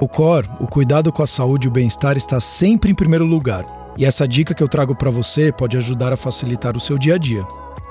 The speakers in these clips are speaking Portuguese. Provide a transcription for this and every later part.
O COR, o cuidado com a saúde e o bem-estar, está sempre em primeiro lugar. E essa dica que eu trago para você pode ajudar a facilitar o seu dia a dia.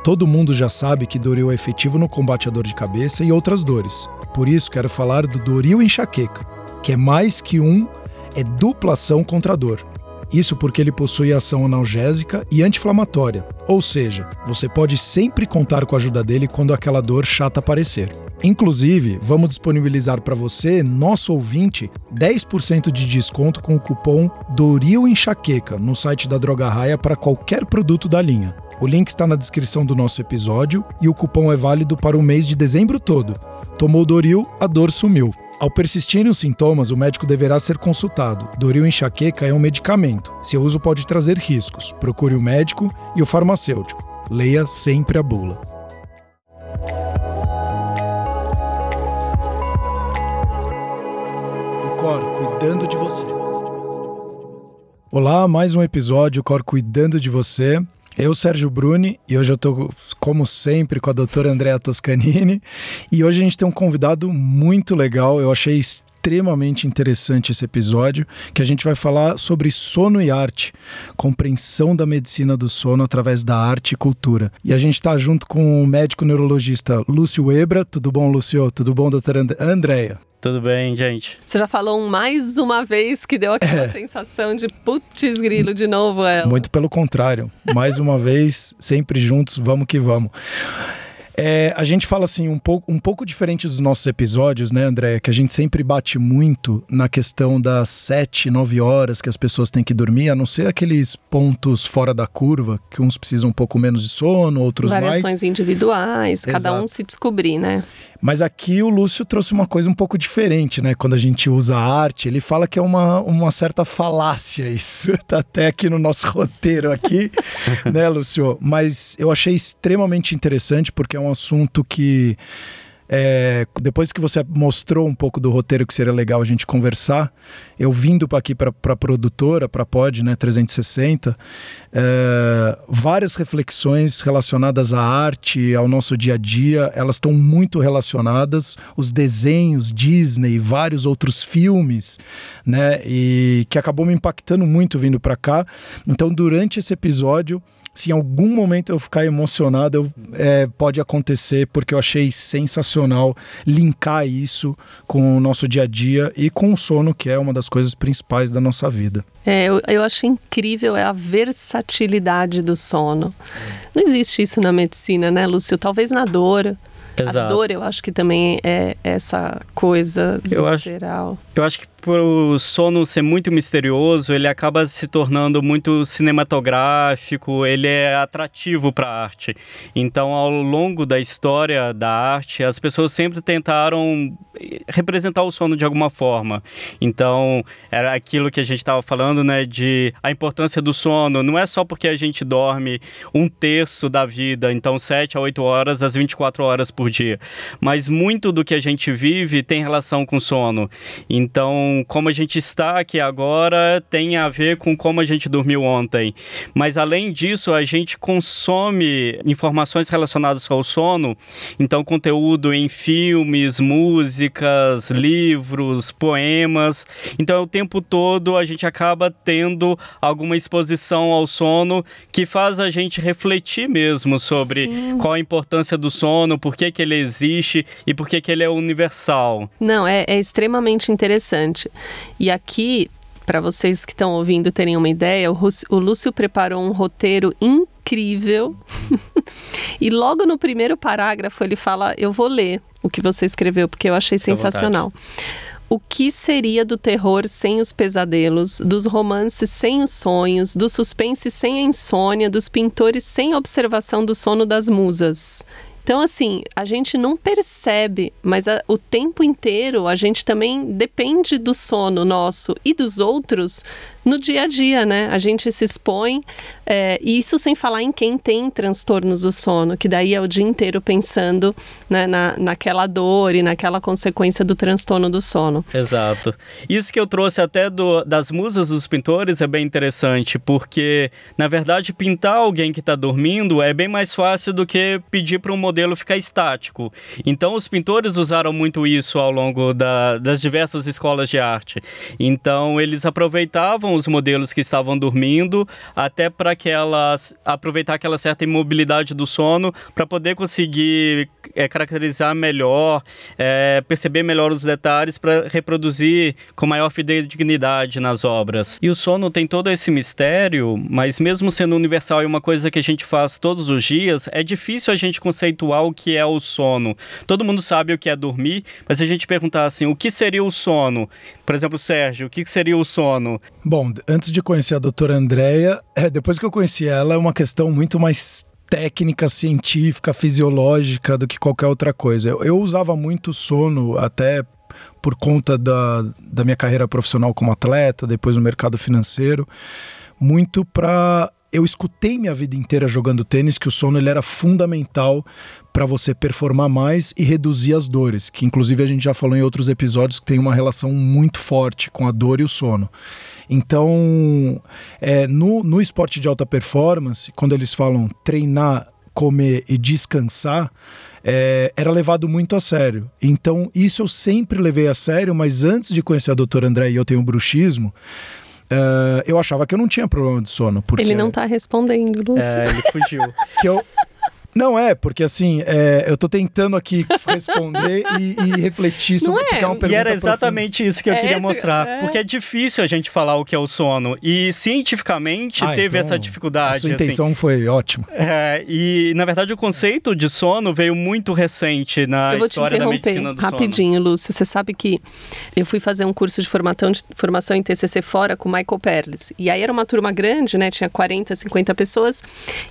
Todo mundo já sabe que Doril é efetivo no combate à dor de cabeça e outras dores. Por isso quero falar do Doril enxaqueca, que é mais que um, é dupla ação contra a dor. Isso porque ele possui ação analgésica e anti-inflamatória, ou seja, você pode sempre contar com a ajuda dele quando aquela dor chata aparecer. Inclusive, vamos disponibilizar para você, nosso ouvinte, 10% de desconto com o cupom Doril Enxaqueca no site da Droga Raia para qualquer produto da linha. O link está na descrição do nosso episódio e o cupom é válido para o mês de dezembro todo. Tomou Doril, a dor sumiu. Ao persistirem os sintomas, o médico deverá ser consultado. Doril enxaqueca é um medicamento. Seu uso pode trazer riscos. Procure o médico e o farmacêutico. Leia sempre a bula. O Cor cuidando de você. Olá, mais um episódio Cor cuidando de você. Eu, Sérgio Bruni, e hoje eu estou, como sempre, com a doutora Andrea Toscanini. E hoje a gente tem um convidado muito legal. Eu achei extremamente interessante esse episódio, que a gente vai falar sobre sono e arte, compreensão da medicina do sono através da arte e cultura. E a gente está junto com o médico neurologista Lúcio Ebra. Tudo bom, Lúcio? Tudo bom, doutora And Andrea? Tudo bem, gente? Você já falou mais uma vez que deu aquela é. sensação de putz grilo de novo ela. Muito pelo contrário. Mais uma vez, sempre juntos, vamos que vamos. É, a gente fala assim, um pouco, um pouco diferente dos nossos episódios, né, André? Que a gente sempre bate muito na questão das sete, nove horas que as pessoas têm que dormir, a não ser aqueles pontos fora da curva, que uns precisam um pouco menos de sono, outros Variações mais. Variações individuais, Exato. cada um se descobrir, né? Mas aqui o Lúcio trouxe uma coisa um pouco diferente, né? Quando a gente usa a arte, ele fala que é uma, uma certa falácia isso. Tá até aqui no nosso roteiro aqui, né, Lúcio? Mas eu achei extremamente interessante porque é um assunto que é, depois que você mostrou um pouco do roteiro que seria legal a gente conversar, eu vindo para aqui para a produtora, para a Pod, né, 360, é, várias reflexões relacionadas à arte, ao nosso dia a dia, elas estão muito relacionadas. Os desenhos, Disney, vários outros filmes, né, e que acabou me impactando muito vindo para cá. Então, durante esse episódio, se em algum momento eu ficar emocionado, eu, é, pode acontecer, porque eu achei sensacional linkar isso com o nosso dia a dia e com o sono, que é uma das coisas principais da nossa vida. É, eu, eu achei incrível é a versatilidade do sono. Não existe isso na medicina, né, Lúcio? Talvez na dor. Exato. A dor, eu acho que também é essa coisa visceral. Eu acho, eu acho que por o sono ser muito misterioso, ele acaba se tornando muito cinematográfico, ele é atrativo para a arte. Então, ao longo da história da arte, as pessoas sempre tentaram representar o sono de alguma forma. Então, era aquilo que a gente estava falando, né, de a importância do sono. Não é só porque a gente dorme um terço da vida, então 7 a 8 horas, das 24 horas por dia. Mas muito do que a gente vive tem relação com sono. Então, como a gente está aqui agora tem a ver com como a gente dormiu ontem. Mas além disso, a gente consome informações relacionadas ao sono, então conteúdo em filmes, músicas, livros, poemas. Então o tempo todo a gente acaba tendo alguma exposição ao sono que faz a gente refletir mesmo sobre Sim. qual a importância do sono, por que, que ele existe e por que, que ele é universal. Não, é, é extremamente interessante. E aqui, para vocês que estão ouvindo terem uma ideia, o, o Lúcio preparou um roteiro incrível. e logo no primeiro parágrafo ele fala: Eu vou ler o que você escreveu, porque eu achei sensacional. O que seria do terror sem os pesadelos, dos romances sem os sonhos, do suspense sem a insônia, dos pintores sem a observação do sono das musas? Então, assim, a gente não percebe, mas a, o tempo inteiro a gente também depende do sono nosso e dos outros no dia a dia, né? A gente se expõe, é, isso sem falar em quem tem transtornos do sono, que daí é o dia inteiro pensando né, na, naquela dor e naquela consequência do transtorno do sono. Exato. Isso que eu trouxe até do, das musas dos pintores é bem interessante, porque, na verdade, pintar alguém que está dormindo é bem mais fácil do que pedir para um modelo ficar estático. Então, os pintores usaram muito isso ao longo da, das diversas escolas de arte. Então, eles aproveitavam os modelos que estavam dormindo até para aquelas aproveitar aquela certa imobilidade do sono para poder conseguir é, caracterizar melhor, é, perceber melhor os detalhes para reproduzir com maior fidedignidade nas obras. E o sono tem todo esse mistério, mas mesmo sendo universal e uma coisa que a gente faz todos os dias, é difícil a gente conceituar o que é o sono. Todo mundo sabe o que é dormir, mas se a gente perguntar assim, o que seria o sono? Por exemplo, Sérgio, o que seria o sono? Bom, antes de conhecer a doutora Andréia, é, depois que eu conheci ela, é uma questão muito mais técnica, científica, fisiológica do que qualquer outra coisa. Eu, eu usava muito sono até por conta da, da minha carreira profissional como atleta, depois no mercado financeiro, muito para eu escutei minha vida inteira jogando tênis que o sono ele era fundamental para você performar mais e reduzir as dores, que inclusive a gente já falou em outros episódios que tem uma relação muito forte com a dor e o sono. Então, é, no, no esporte de alta performance, quando eles falam treinar, comer e descansar, é, era levado muito a sério. Então, isso eu sempre levei a sério, mas antes de conhecer a doutora André e eu tenho um bruxismo, Uh, eu achava que eu não tinha problema de sono. Porque... Ele não tá respondendo, Lúcio. É, ele fugiu. que eu, não é, porque assim, é, eu tô tentando aqui responder e, e, refletir sobre não é. é uma pergunta E era exatamente profunda. isso que eu é queria esse, mostrar. é. Porque é difícil a gente falar o que é o sono. E cientificamente ah, teve então, essa dificuldade. A sua intenção assim. foi ótima. É, e na verdade o conceito de sono veio muito recente na história da medicina do rapidinho, sono. Lúcio. Você sabe que eu fui fazer um curso de formação, de formação em TCC fora com o Michael Perles. E aí era uma turma grande, né? Tinha 40, 50 pessoas.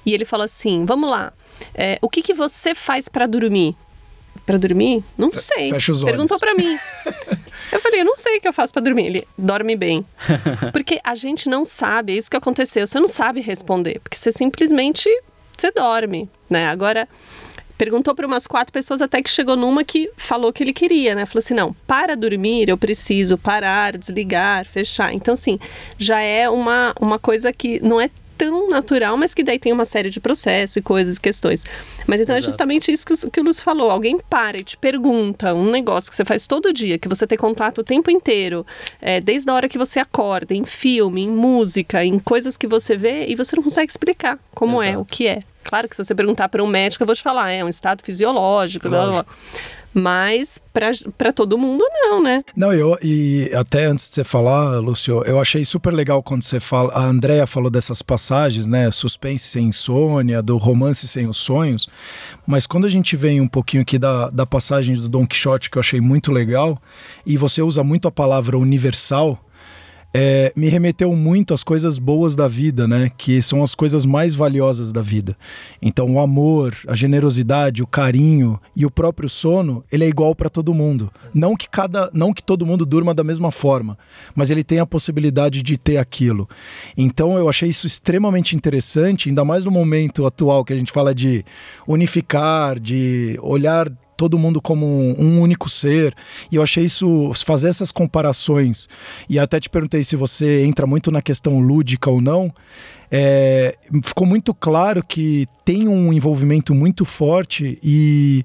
E ele falou assim: vamos lá. É, o que, que você faz para dormir? Para dormir? Não sei. Fecha os olhos. Perguntou para mim. eu falei, eu não sei o que eu faço para dormir. Ele dorme bem. Porque a gente não sabe, é isso que aconteceu. Você não sabe responder, porque você simplesmente você dorme, né? Agora perguntou para umas quatro pessoas até que chegou numa que falou que ele queria, né? Falou assim: não, para dormir eu preciso parar, desligar, fechar. Então, assim, já é uma, uma coisa que não é tão natural, mas que daí tem uma série de processos e coisas, questões. Mas então Exato. é justamente isso que, que o Lúcio falou. Alguém para e te pergunta um negócio que você faz todo dia, que você tem contato o tempo inteiro, é, desde a hora que você acorda, em filme, em música, em coisas que você vê, e você não consegue explicar como Exato. é, o que é. Claro que se você perguntar para um médico, eu vou te falar, é um estado fisiológico, blá, blá. Mas para todo mundo, não, né? Não, eu, e até antes de você falar, Lúcio, eu achei super legal quando você fala. A Andrea falou dessas passagens, né? Suspense sem insônia, do romance sem os sonhos. Mas quando a gente vem um pouquinho aqui da, da passagem do Don Quixote, que eu achei muito legal, e você usa muito a palavra universal é, me remeteu muito às coisas boas da vida, né? Que são as coisas mais valiosas da vida. Então, o amor, a generosidade, o carinho e o próprio sono, ele é igual para todo mundo. Não que cada, não que todo mundo durma da mesma forma, mas ele tem a possibilidade de ter aquilo. Então, eu achei isso extremamente interessante, ainda mais no momento atual que a gente fala de unificar, de olhar todo mundo como um, único ser. E eu achei isso, fazer essas comparações, e até te perguntei se você entra muito na questão lúdica ou não. É, ficou muito claro que tem um envolvimento muito forte e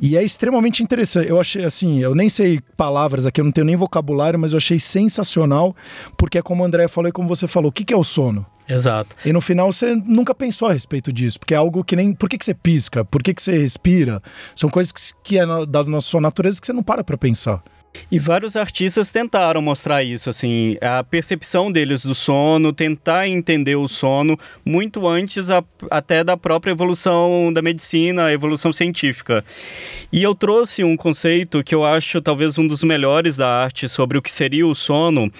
e é extremamente interessante. Eu achei assim, eu nem sei palavras aqui, eu não tenho nem vocabulário, mas eu achei sensacional, porque é como o André falou e como você falou, o que, que é o sono? Exato. E no final você nunca pensou a respeito disso, porque é algo que nem. Por que, que você pisca? Por que, que você respira? São coisas que, que é da sua natureza que você não para pra pensar. E vários artistas tentaram mostrar isso, assim, a percepção deles do sono, tentar entender o sono muito antes a, até da própria evolução da medicina, a evolução científica. E eu trouxe um conceito que eu acho talvez um dos melhores da arte sobre o que seria o sono,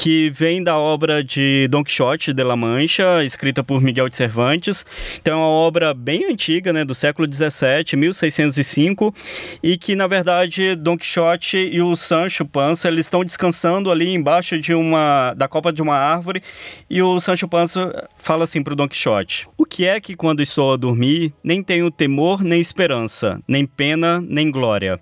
que vem da obra de Don Quixote de la Mancha, escrita por Miguel de Cervantes. Então é uma obra bem antiga, né, do século 17, 1605, e que na verdade Don Quixote e o Sancho Panza eles estão descansando ali embaixo de uma da copa de uma árvore, e o Sancho Panza fala assim para o Don Quixote: "O que é que quando estou a dormir, nem tenho temor nem esperança, nem pena nem glória.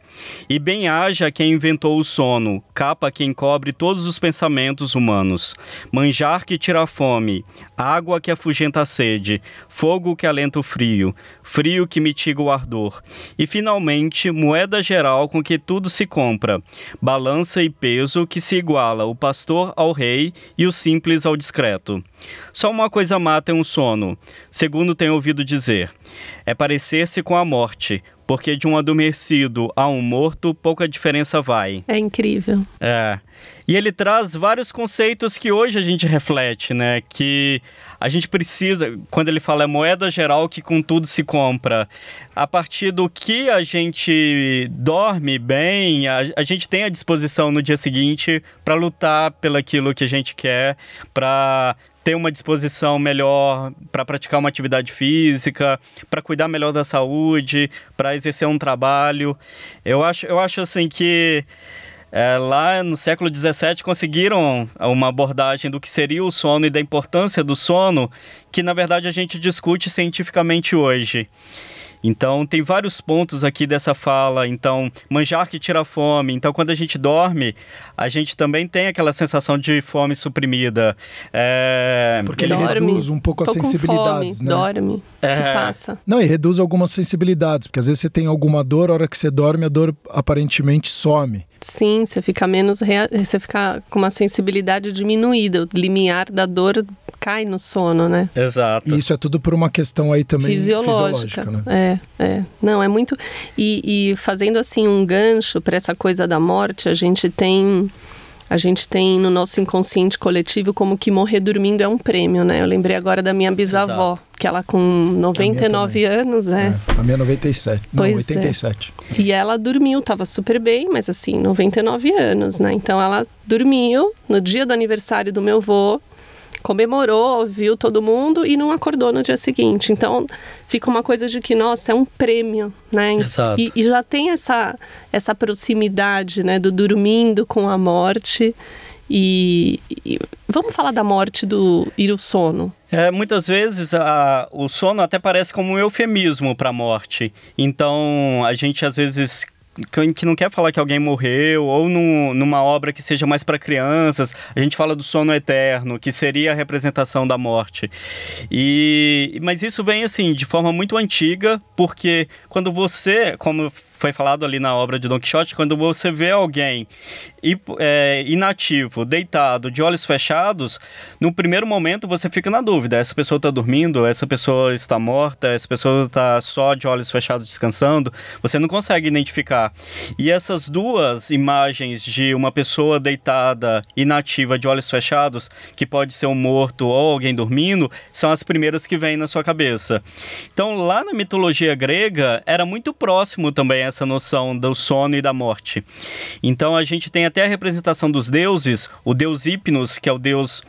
E bem haja quem inventou o sono, capa quem cobre todos os pensamentos humanos. Manjar que tira a fome, água que afugenta a sede, fogo que alenta o frio, frio que mitiga o ardor. E finalmente, moeda geral com que tudo se compra, balança e peso que se iguala o pastor ao rei e o simples ao discreto. Só uma coisa mata um sono, segundo tenho ouvido dizer: é parecer-se com a morte, porque de um adormecido a um morto pouca diferença vai. É incrível. É. E ele traz vários conceitos que hoje a gente reflete, né? Que a gente precisa, quando ele fala é moeda geral que com tudo se compra, a partir do que a gente dorme bem, a, a gente tem a disposição no dia seguinte para lutar pelaquilo que a gente quer, para ter uma disposição melhor para praticar uma atividade física, para cuidar melhor da saúde, para exercer um trabalho. Eu acho, eu acho assim que é, lá no século XVII conseguiram uma abordagem do que seria o sono e da importância do sono, que na verdade a gente discute cientificamente hoje. Então, tem vários pontos aqui dessa fala. Então, manjar que tira fome. Então, quando a gente dorme, a gente também tem aquela sensação de fome suprimida. É... Porque ele dorme. reduz um pouco as sensibilidades, fome, né? Dorme, é... passa. Não, e reduz algumas sensibilidades, porque às vezes você tem alguma dor, a hora que você dorme, a dor aparentemente some. Sim, você fica menos. Rea... Você fica com uma sensibilidade diminuída. O limiar da dor cai no sono, né? Exato. E isso é tudo por uma questão aí também fisiológica, fisiológica né? É, é. Não, é muito. E, e fazendo assim um gancho para essa coisa da morte, a gente tem a gente tem no nosso inconsciente coletivo como que morrer dormindo é um prêmio, né? Eu lembrei agora da minha bisavó, Exato. que ela com 99 anos, é. é. A minha 97, não, pois 87. É. E ela dormiu, tava super bem, mas assim, 99 anos, né? Então ela dormiu no dia do aniversário do meu avô, comemorou, viu todo mundo e não acordou no dia seguinte. Então fica uma coisa de que, nossa, é um prêmio, né? Exato. E, e já tem essa, essa proximidade, né, do dormindo com a morte. E, e, vamos falar da morte do ir o sono. É, muitas vezes a, o sono até parece como um eufemismo para a morte. Então a gente às vezes que não quer falar que alguém morreu, ou no, numa obra que seja mais para crianças, a gente fala do sono eterno, que seria a representação da morte. E, mas isso vem assim de forma muito antiga, porque quando você, como foi falado ali na obra de Don Quixote, quando você vê alguém é, inativo, deitado, de olhos fechados, no primeiro momento você fica na dúvida: essa pessoa está dormindo, essa pessoa está morta, essa pessoa está só de olhos fechados descansando. Você não consegue identificar. E essas duas imagens de uma pessoa deitada, inativa, de olhos fechados, que pode ser um morto ou alguém dormindo, são as primeiras que vêm na sua cabeça. Então, lá na mitologia grega, era muito próximo também essa noção do sono e da morte. Então a gente tem até a representação dos deuses, o deus Hipnos, que é o deus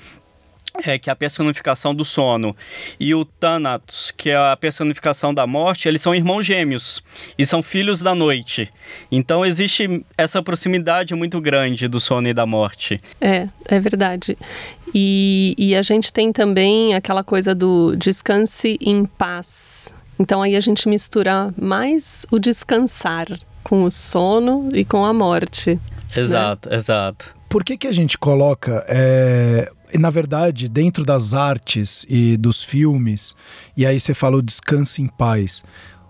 é, que é a personificação do sono, e o Thanatos, que é a personificação da morte, eles são irmãos gêmeos e são filhos da noite. Então existe essa proximidade muito grande do sono e da morte. É, é verdade. E, e a gente tem também aquela coisa do descanse em paz, então aí a gente mistura mais o descansar com o sono e com a morte. Exato, né? exato. Por que, que a gente coloca, é, na verdade, dentro das artes e dos filmes, e aí você falou descanse em paz.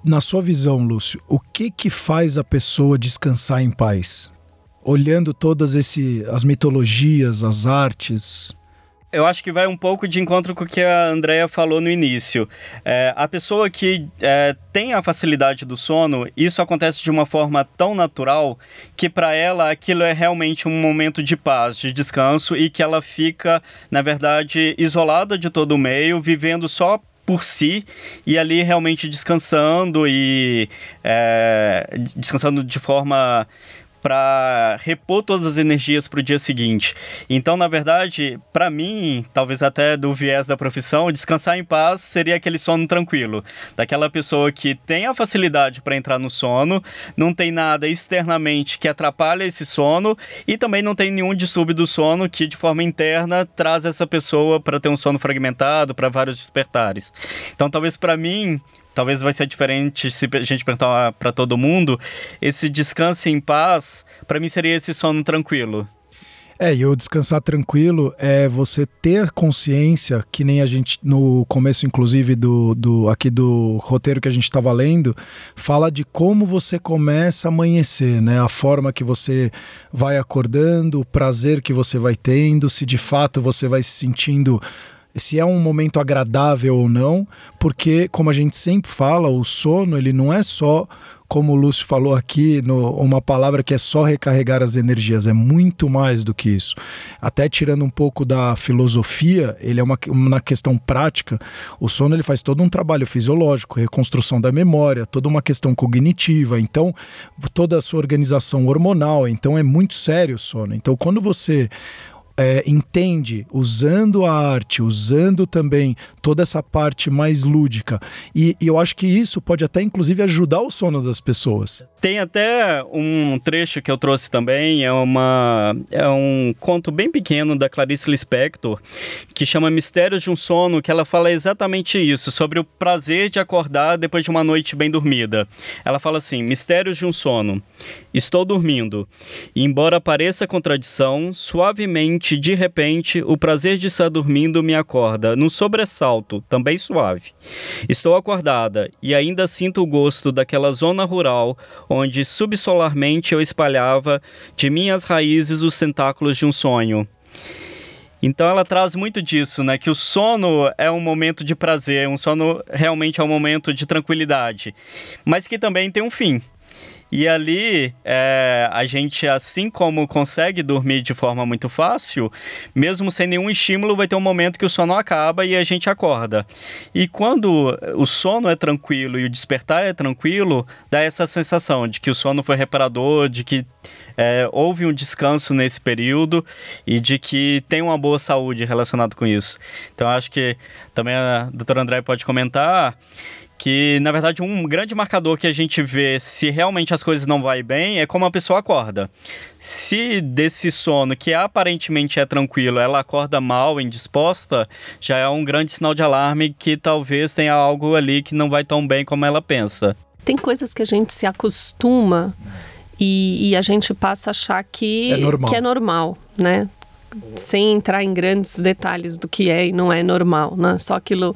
Na sua visão, Lúcio, o que que faz a pessoa descansar em paz? Olhando todas esse, as mitologias, as artes, eu acho que vai um pouco de encontro com o que a Andrea falou no início. É, a pessoa que é, tem a facilidade do sono, isso acontece de uma forma tão natural que para ela aquilo é realmente um momento de paz, de descanso e que ela fica, na verdade, isolada de todo o meio, vivendo só por si e ali realmente descansando e é, descansando de forma para repor todas as energias para o dia seguinte. Então, na verdade, para mim, talvez até do viés da profissão, descansar em paz seria aquele sono tranquilo, daquela pessoa que tem a facilidade para entrar no sono, não tem nada externamente que atrapalhe esse sono e também não tem nenhum distúrbio do sono que de forma interna traz essa pessoa para ter um sono fragmentado, para vários despertares. Então, talvez para mim talvez vai ser diferente se a gente perguntar para todo mundo. Esse descanso em paz, para mim seria esse sono tranquilo. É, e o descansar tranquilo é você ter consciência, que nem a gente, no começo, inclusive, do, do aqui do roteiro que a gente estava lendo, fala de como você começa a amanhecer, né? A forma que você vai acordando, o prazer que você vai tendo, se de fato você vai se sentindo se é um momento agradável ou não, porque como a gente sempre fala, o sono ele não é só como o Lúcio falou aqui, no, uma palavra que é só recarregar as energias, é muito mais do que isso. Até tirando um pouco da filosofia, ele é uma, uma questão prática. O sono ele faz todo um trabalho fisiológico, reconstrução da memória, toda uma questão cognitiva, então toda a sua organização hormonal, então é muito sério o sono. Então quando você é, entende, usando a arte, usando também toda essa parte mais lúdica. E, e, eu acho que isso pode até, inclusive, ajudar o sono das pessoas. Tem até um trecho que eu trouxe também, é, uma, é um conto bem pequeno da Clarice Lispector, que chama Mistérios de um Sono, que ela fala exatamente isso, sobre o prazer de acordar depois de uma noite bem dormida. Ela fala assim: Mistérios de um Sono. Estou dormindo. E, embora pareça contradição, suavemente, de repente, o prazer de estar dormindo me acorda, num sobressalto, também suave. Estou acordada e ainda sinto o gosto daquela zona rural onde subsolarmente eu espalhava de minhas raízes os tentáculos de um sonho. Então ela traz muito disso, né? Que o sono é um momento de prazer, um sono realmente é um momento de tranquilidade, mas que também tem um fim. E ali, é, a gente, assim como consegue dormir de forma muito fácil, mesmo sem nenhum estímulo, vai ter um momento que o sono acaba e a gente acorda. E quando o sono é tranquilo e o despertar é tranquilo, dá essa sensação de que o sono foi reparador, de que é, houve um descanso nesse período e de que tem uma boa saúde relacionado com isso. Então, acho que também a doutora André pode comentar que na verdade um grande marcador que a gente vê se realmente as coisas não vai bem é como a pessoa acorda. Se desse sono que aparentemente é tranquilo, ela acorda mal, indisposta, já é um grande sinal de alarme que talvez tenha algo ali que não vai tão bem como ela pensa. Tem coisas que a gente se acostuma e, e a gente passa a achar que é normal, que é normal né? Sem entrar em grandes detalhes do que é e não é normal, né? Só aquilo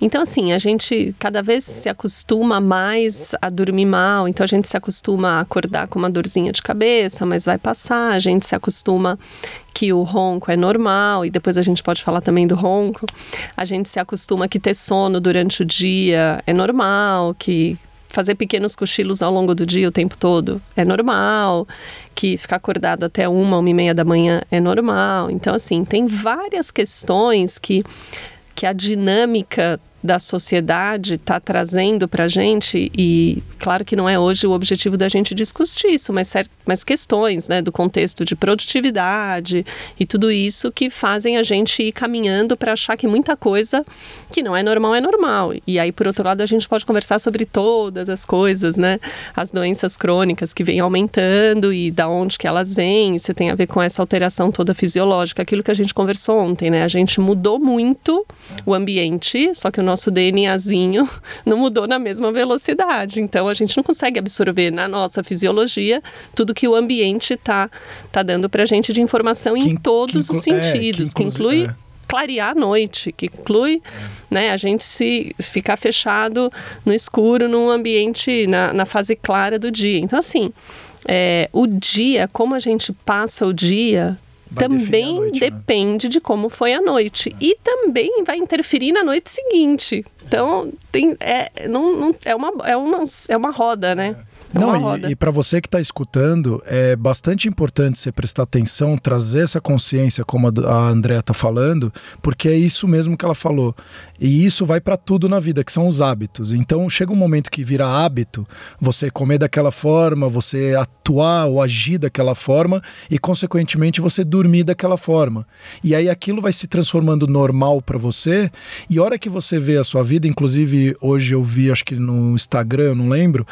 então, assim, a gente cada vez se acostuma mais a dormir mal, então a gente se acostuma a acordar com uma dorzinha de cabeça, mas vai passar, a gente se acostuma que o ronco é normal, e depois a gente pode falar também do ronco. A gente se acostuma que ter sono durante o dia é normal, que fazer pequenos cochilos ao longo do dia o tempo todo é normal, que ficar acordado até uma, uma e meia da manhã é normal. Então, assim, tem várias questões que que a dinâmica da sociedade está trazendo para a gente, e claro que não é hoje o objetivo da gente discutir isso, mas, mas questões né, do contexto de produtividade e tudo isso que fazem a gente ir caminhando para achar que muita coisa que não é normal é normal. E aí, por outro lado, a gente pode conversar sobre todas as coisas, né? As doenças crônicas que vêm aumentando e da onde que elas vêm, se tem a ver com essa alteração toda fisiológica, aquilo que a gente conversou ontem, né? A gente mudou muito o ambiente, só que o nosso DNAzinho não mudou na mesma velocidade. Então a gente não consegue absorver na nossa fisiologia tudo que o ambiente está tá dando para a gente de informação que, em todos os sentidos, é, que, inclui, que inclui é. clarear a noite, que inclui é. né, a gente se ficar fechado no escuro num ambiente na, na fase clara do dia. Então, assim, é, o dia, como a gente passa o dia, Vai também noite, né? depende né? de como foi a noite. E também vai interferir na noite seguinte. Então, tem, é, não, não, é, uma, é, uma, é uma roda, né? É Não, e, e para você que está escutando, é bastante importante você prestar atenção, trazer essa consciência, como a, a Andrea está falando, porque é isso mesmo que ela falou. E isso vai para tudo na vida, que são os hábitos. Então chega um momento que vira hábito, você comer daquela forma, você atuar ou agir daquela forma e, consequentemente, você dormir daquela forma. E aí aquilo vai se transformando normal para você. E a hora que você vê a sua vida, inclusive hoje eu vi, acho que no Instagram, não lembro,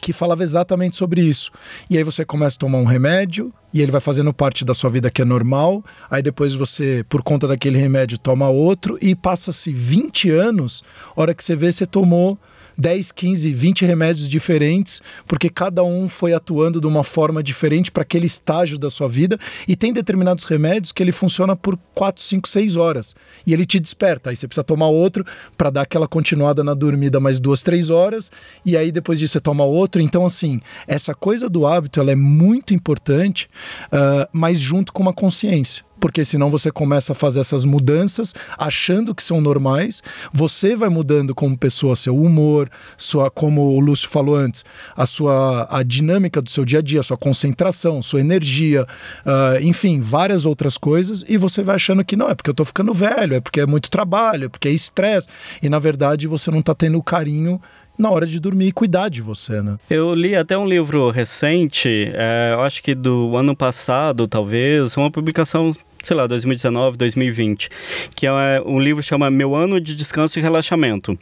que falava exatamente sobre isso. E aí você começa a tomar um remédio, e ele vai fazendo parte da sua vida que é normal. Aí depois você, por conta daquele remédio, toma outro e passa-se 20 anos, hora que você vê, você tomou 10, 15, 20 remédios diferentes, porque cada um foi atuando de uma forma diferente para aquele estágio da sua vida. E tem determinados remédios que ele funciona por 4, 5, 6 horas. E ele te desperta. Aí você precisa tomar outro para dar aquela continuada na dormida mais duas, três horas. E aí depois disso você toma outro. Então, assim, essa coisa do hábito ela é muito importante, uh, mas junto com uma consciência porque senão você começa a fazer essas mudanças achando que são normais. Você vai mudando como pessoa seu humor, sua, como o Lúcio falou antes, a sua a dinâmica do seu dia a dia, sua concentração, sua energia, uh, enfim, várias outras coisas. E você vai achando que não é porque eu tô ficando velho, é porque é muito trabalho, é porque é estresse. E na verdade você não tá tendo o carinho na hora de dormir e cuidar de você, né? Eu li até um livro recente, é, eu acho que do ano passado, talvez, uma publicação sei lá, 2019, 2020, que é um livro que chama Meu Ano de Descanso e Relaxamento.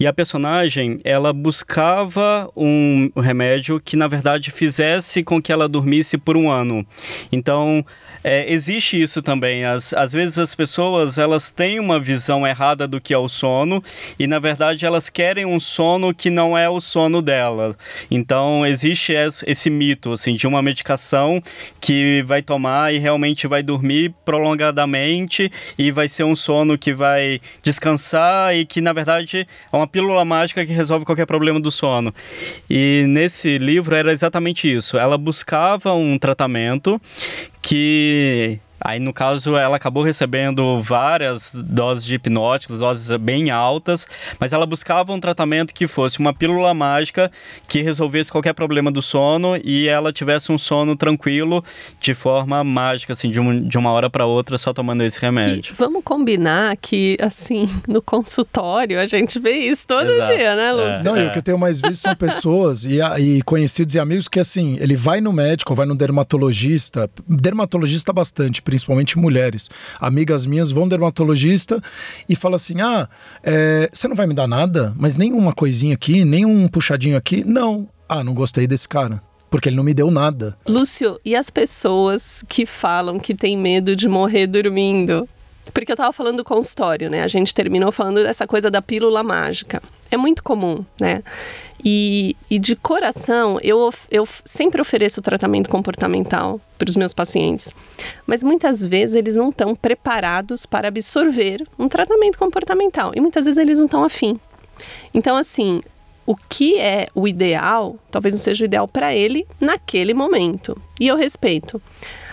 E a personagem, ela buscava um remédio que, na verdade, fizesse com que ela dormisse por um ano. Então, é, existe isso também. Às, às vezes as pessoas elas têm uma visão errada do que é o sono e na verdade elas querem um sono que não é o sono dela. Então existe esse mito assim de uma medicação que vai tomar e realmente vai dormir prolongadamente e vai ser um sono que vai descansar e que na verdade é uma pílula mágica que resolve qualquer problema do sono. E nesse livro era exatamente isso. Ela buscava um tratamento que Aí, no caso, ela acabou recebendo várias doses de hipnóticos, doses bem altas, mas ela buscava um tratamento que fosse uma pílula mágica que resolvesse qualquer problema do sono e ela tivesse um sono tranquilo de forma mágica, assim, de, um, de uma hora para outra, só tomando esse remédio. Que, vamos combinar que, assim, no consultório a gente vê isso todo Exato. dia, né, Lúcio? É. Não, e o que eu tenho mais visto são pessoas e, e conhecidos e amigos que, assim, ele vai no médico, vai no dermatologista, dermatologista bastante, principalmente mulheres. Amigas minhas vão dermatologista e falam assim: ah, é, você não vai me dar nada, mas nem uma coisinha aqui, nem um puxadinho aqui. Não. Ah, não gostei desse cara porque ele não me deu nada. Lúcio, e as pessoas que falam que tem medo de morrer dormindo? Porque eu tava falando do consultório, né? A gente terminou falando dessa coisa da pílula mágica. É muito comum, né? E, e de coração, eu, eu sempre ofereço tratamento comportamental para os meus pacientes, mas muitas vezes eles não estão preparados para absorver um tratamento comportamental e muitas vezes eles não estão afim. Então, assim, o que é o ideal, talvez não seja o ideal para ele naquele momento. E eu respeito.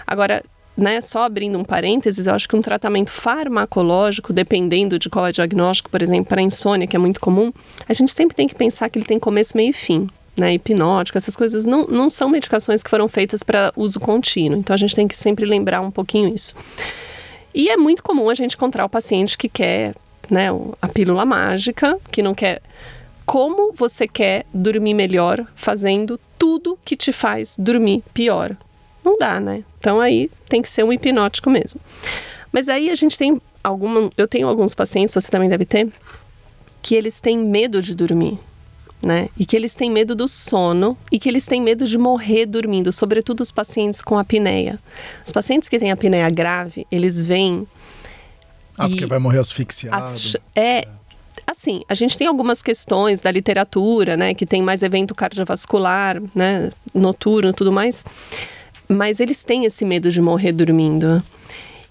Agora, né, só abrindo um parênteses, eu acho que um tratamento farmacológico, dependendo de qual é o diagnóstico, por exemplo, para insônia, que é muito comum, a gente sempre tem que pensar que ele tem começo, meio e fim. Né, hipnótico, essas coisas não, não são medicações que foram feitas para uso contínuo. Então a gente tem que sempre lembrar um pouquinho isso. E é muito comum a gente encontrar o paciente que quer né, a pílula mágica, que não quer. Como você quer dormir melhor fazendo tudo que te faz dormir pior? Não dá, né? Então aí tem que ser um hipnótico mesmo. Mas aí a gente tem alguma. Eu tenho alguns pacientes, você também deve ter, que eles têm medo de dormir. Né? E que eles têm medo do sono e que eles têm medo de morrer dormindo, sobretudo os pacientes com apneia. Os pacientes que têm apneia grave, eles vêm. Ah, porque vai morrer asfixiado. As, é, assim, a gente tem algumas questões da literatura, né, que tem mais evento cardiovascular, né, noturno e tudo mais mas eles têm esse medo de morrer dormindo.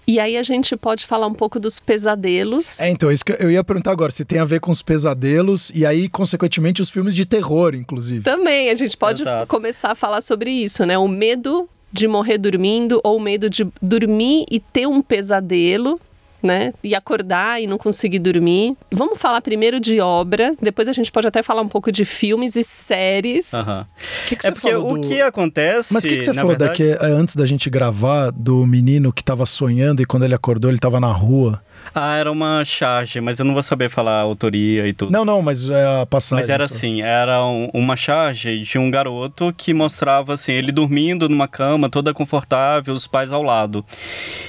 E aí a gente pode falar um pouco dos pesadelos. É, então, isso que eu ia perguntar agora, se tem a ver com os pesadelos e aí, consequentemente, os filmes de terror, inclusive. Também, a gente pode Exato. começar a falar sobre isso, né? O medo de morrer dormindo ou o medo de dormir e ter um pesadelo né? E acordar e não conseguir dormir. Vamos falar primeiro de obras, depois a gente pode até falar um pouco de filmes e séries. Uhum. Que que é porque o do... que acontece. Mas o que, que, você falou verdade... daqui é, antes da gente gravar do menino que estava sonhando e quando ele acordou ele estava na rua? Ah, era uma charge, mas eu não vou saber falar a autoria e tudo. Não, não, mas é a passagem. Mas era só. assim, era um, uma charge de um garoto que mostrava assim, ele dormindo numa cama toda confortável, os pais ao lado.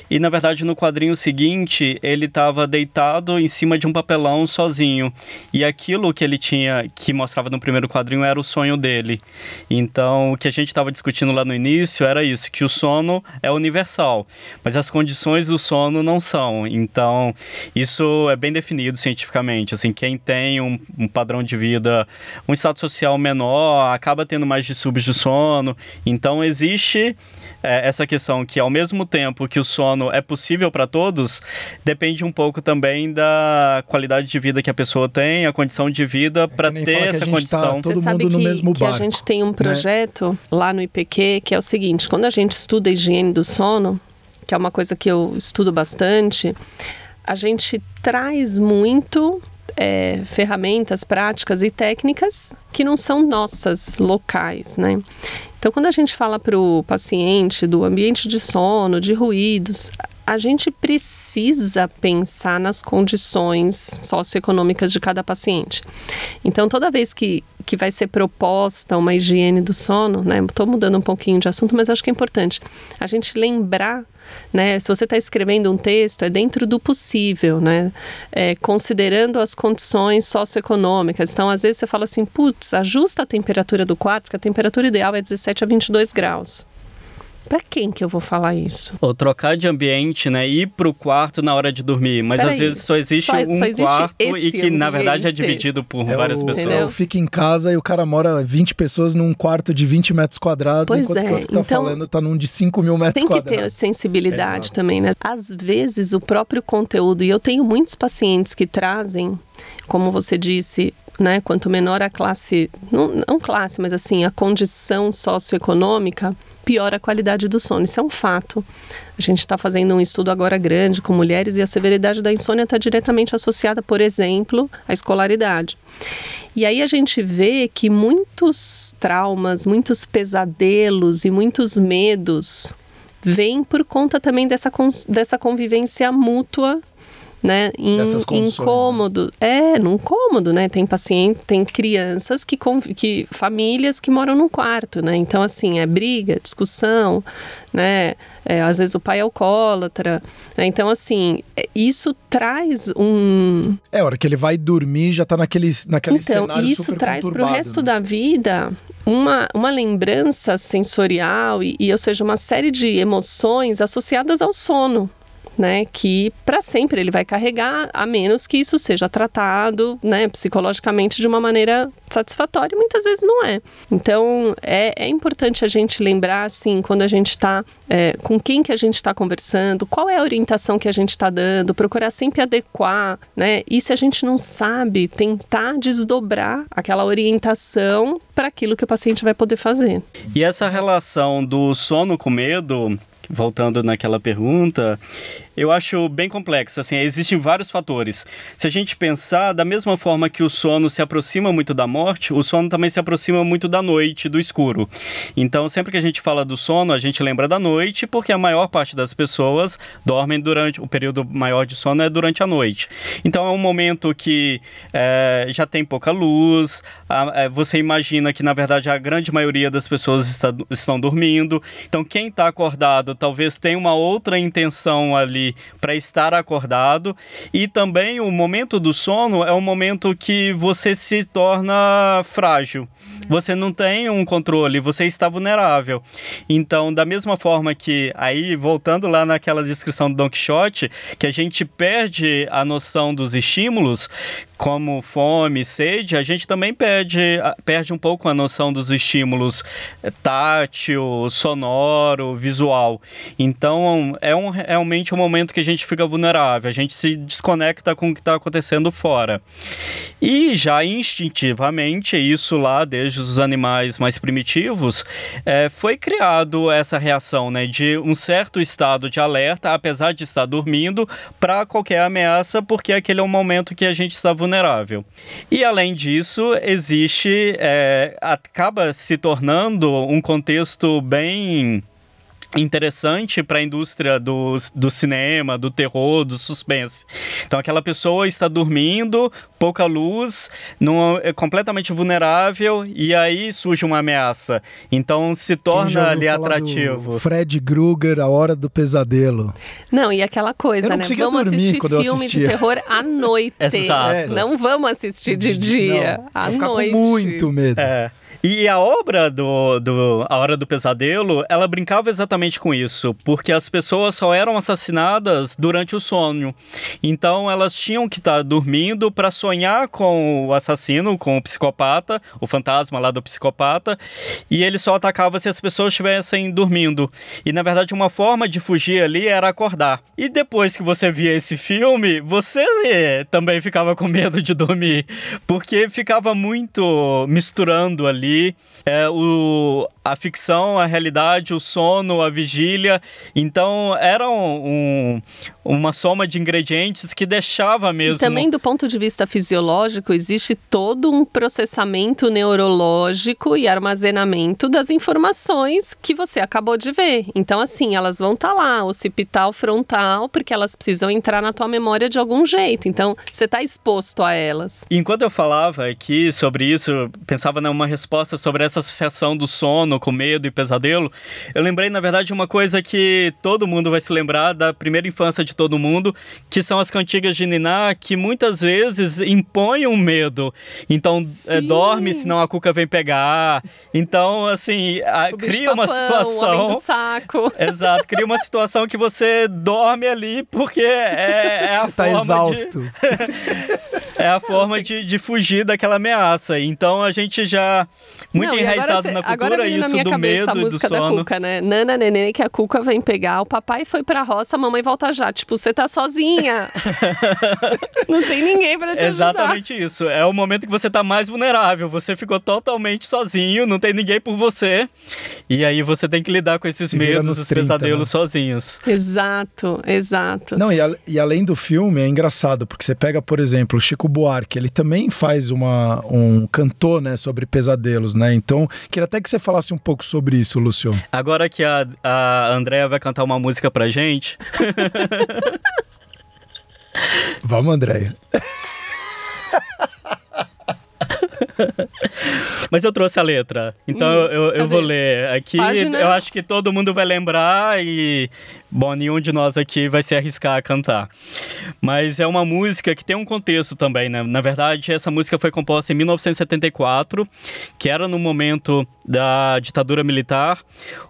E na verdade no quadrinho seguinte, ele estava deitado em cima de um papelão sozinho. E aquilo que ele tinha, que mostrava no primeiro quadrinho, era o sonho dele. Então, o que a gente estava discutindo lá no início era isso, que o sono é universal, mas as condições do sono não são. Então, então, isso é bem definido cientificamente. Assim, quem tem um, um padrão de vida, um estado social menor, acaba tendo mais distúrbios de sono. Então, existe é, essa questão que, ao mesmo tempo que o sono é possível para todos, depende um pouco também da qualidade de vida que a pessoa tem, a condição de vida para é ter essa tá condição. Tá todo Você mundo no que, mesmo que barco, a gente tem um né? projeto né? lá no IPQ que é o seguinte: quando a gente estuda a higiene do sono, que é uma coisa que eu estudo bastante, a gente traz muito é, ferramentas, práticas e técnicas que não são nossas, locais, né? Então, quando a gente fala para o paciente do ambiente de sono, de ruídos, a gente precisa pensar nas condições socioeconômicas de cada paciente. Então, toda vez que, que vai ser proposta uma higiene do sono, né? Estou mudando um pouquinho de assunto, mas acho que é importante a gente lembrar, né? Se você está escrevendo um texto, é dentro do possível, né? É, considerando as condições socioeconômicas. Então, às vezes você fala assim, putz, ajusta a temperatura do quarto, porque a temperatura ideal é 17 a 22 graus. Para quem que eu vou falar isso? Ou trocar de ambiente, né? Ir pro quarto na hora de dormir. Mas Pera às aí. vezes só existe só, um só existe quarto e que na verdade é dividido por é várias o, pessoas. É fica em casa e o cara mora 20 pessoas num quarto de 20 metros quadrados, pois enquanto é. que o outro que tá então, falando tá num de 5 mil metros quadrados. Tem que ter sensibilidade Exato. também, né? Às vezes o próprio conteúdo, e eu tenho muitos pacientes que trazem, como você disse, né, quanto menor a classe, não, não classe, mas assim, a condição socioeconômica, piora a qualidade do sono. Isso é um fato. A gente está fazendo um estudo agora grande com mulheres e a severidade da insônia está diretamente associada, por exemplo, à escolaridade. E aí a gente vê que muitos traumas, muitos pesadelos e muitos medos vêm por conta também dessa, dessa convivência mútua né, em, né? incômodo. Né? É, num cômodo, né? Tem paciente, tem crianças que, que famílias que moram num quarto, né? Então assim, é briga, discussão, né? É, às vezes o pai é alcoólatra. Né? Então, assim, é, isso traz um. É, a hora que ele vai dormir já está naquele, naquele então, cenário isso traz para o resto né? da vida uma, uma lembrança sensorial e, e, ou seja, uma série de emoções associadas ao sono né, que para sempre ele vai carregar, a menos que isso seja tratado, né, psicologicamente de uma maneira satisfatória, muitas vezes não é. Então é, é importante a gente lembrar, assim, quando a gente está é, com quem que a gente está conversando, qual é a orientação que a gente está dando, procurar sempre adequar, né? E se a gente não sabe, tentar desdobrar aquela orientação para aquilo que o paciente vai poder fazer. E essa relação do sono com medo voltando naquela pergunta, eu acho bem complexo. Assim, existem vários fatores. Se a gente pensar da mesma forma que o sono se aproxima muito da morte, o sono também se aproxima muito da noite, do escuro. Então, sempre que a gente fala do sono, a gente lembra da noite, porque a maior parte das pessoas dormem durante o período maior de sono é durante a noite. Então, é um momento que é, já tem pouca luz. A, é, você imagina que na verdade a grande maioria das pessoas está, estão dormindo. Então, quem está acordado talvez tenha uma outra intenção ali para estar acordado. E também o momento do sono é um momento que você se torna frágil. Você não tem um controle, você está vulnerável. Então, da mesma forma que aí voltando lá naquela descrição do Don Quixote, que a gente perde a noção dos estímulos, como fome, sede, a gente também perde, perde um pouco a noção dos estímulos tátil, sonoro, visual. Então é um, realmente um momento que a gente fica vulnerável, a gente se desconecta com o que está acontecendo fora. E já instintivamente, isso lá desde os animais mais primitivos, é, foi criado essa reação né, de um certo estado de alerta, apesar de estar dormindo, para qualquer ameaça, porque aquele é um momento que a gente está vulnerável. E além disso, existe, é, acaba se tornando um contexto bem interessante para a indústria do, do cinema, do terror, do suspense. Então aquela pessoa está dormindo, pouca luz, num, é completamente vulnerável e aí surge uma ameaça. Então se torna ali atrativo. Fred Krueger, A Hora do Pesadelo. Não, e aquela coisa, né? Vamos assistir filme de terror à noite. Exato. É, não vamos assistir de dia, Não, à noite. Com muito medo. É. E a obra do, do A Hora do Pesadelo, ela brincava exatamente com isso, porque as pessoas só eram assassinadas durante o sono. Então elas tinham que estar dormindo para sonhar com o assassino, com o psicopata, o fantasma lá do psicopata, e ele só atacava se as pessoas estivessem dormindo. E na verdade uma forma de fugir ali era acordar. E depois que você via esse filme, você também ficava com medo de dormir, porque ficava muito misturando ali é, o, a ficção, a realidade, o sono, a vigília. Então era um, um, uma soma de ingredientes que deixava mesmo. E também do ponto de vista fisiológico, existe todo um processamento neurológico e armazenamento das informações que você acabou de ver. Então, assim, elas vão estar tá lá, occipital, frontal, porque elas precisam entrar na tua memória de algum jeito. Então, você está exposto a elas. Enquanto eu falava aqui sobre isso, pensava numa resposta sobre essa associação do sono com medo e pesadelo, eu lembrei, na verdade, uma coisa que todo mundo vai se lembrar da primeira infância de todo mundo, que são as cantigas de Niná, que muitas vezes impõem um medo. Então, é, dorme, senão a cuca vem pegar. Então, assim, a, cria uma situação. O saco. Exato, cria uma situação que você dorme ali porque é, é a você tá forma. Tá exausto. De... é a forma de, de fugir daquela ameaça. Então a gente já muito Não, enraizado cê, na cultura isso na minha do cabeça medo a música da Cuca, né? Nana nenê que a Cuca vem pegar, o papai foi pra roça, a mamãe volta já. Tipo, você tá sozinha. não tem ninguém para te Exatamente ajudar. isso. É o momento que você tá mais vulnerável. Você ficou totalmente sozinho, não tem ninguém por você. E aí você tem que lidar com esses Se medos, os 30, pesadelos né? sozinhos. Exato, exato. Não, e, a, e além do filme, é engraçado, porque você pega, por exemplo, o Chico Buarque, ele também faz uma, um cantor, né, sobre pesadelos, né? Então, queria até que você falasse um pouco sobre isso, Lúcio. Agora que a, a Andrea vai cantar uma música pra gente. Vamos, Andréia. Mas eu trouxe a letra, então hum, eu, eu vou ler aqui. Página... Eu acho que todo mundo vai lembrar e, bom, nenhum de nós aqui vai se arriscar a cantar. Mas é uma música que tem um contexto também, né? Na verdade, essa música foi composta em 1974, que era no momento da ditadura militar.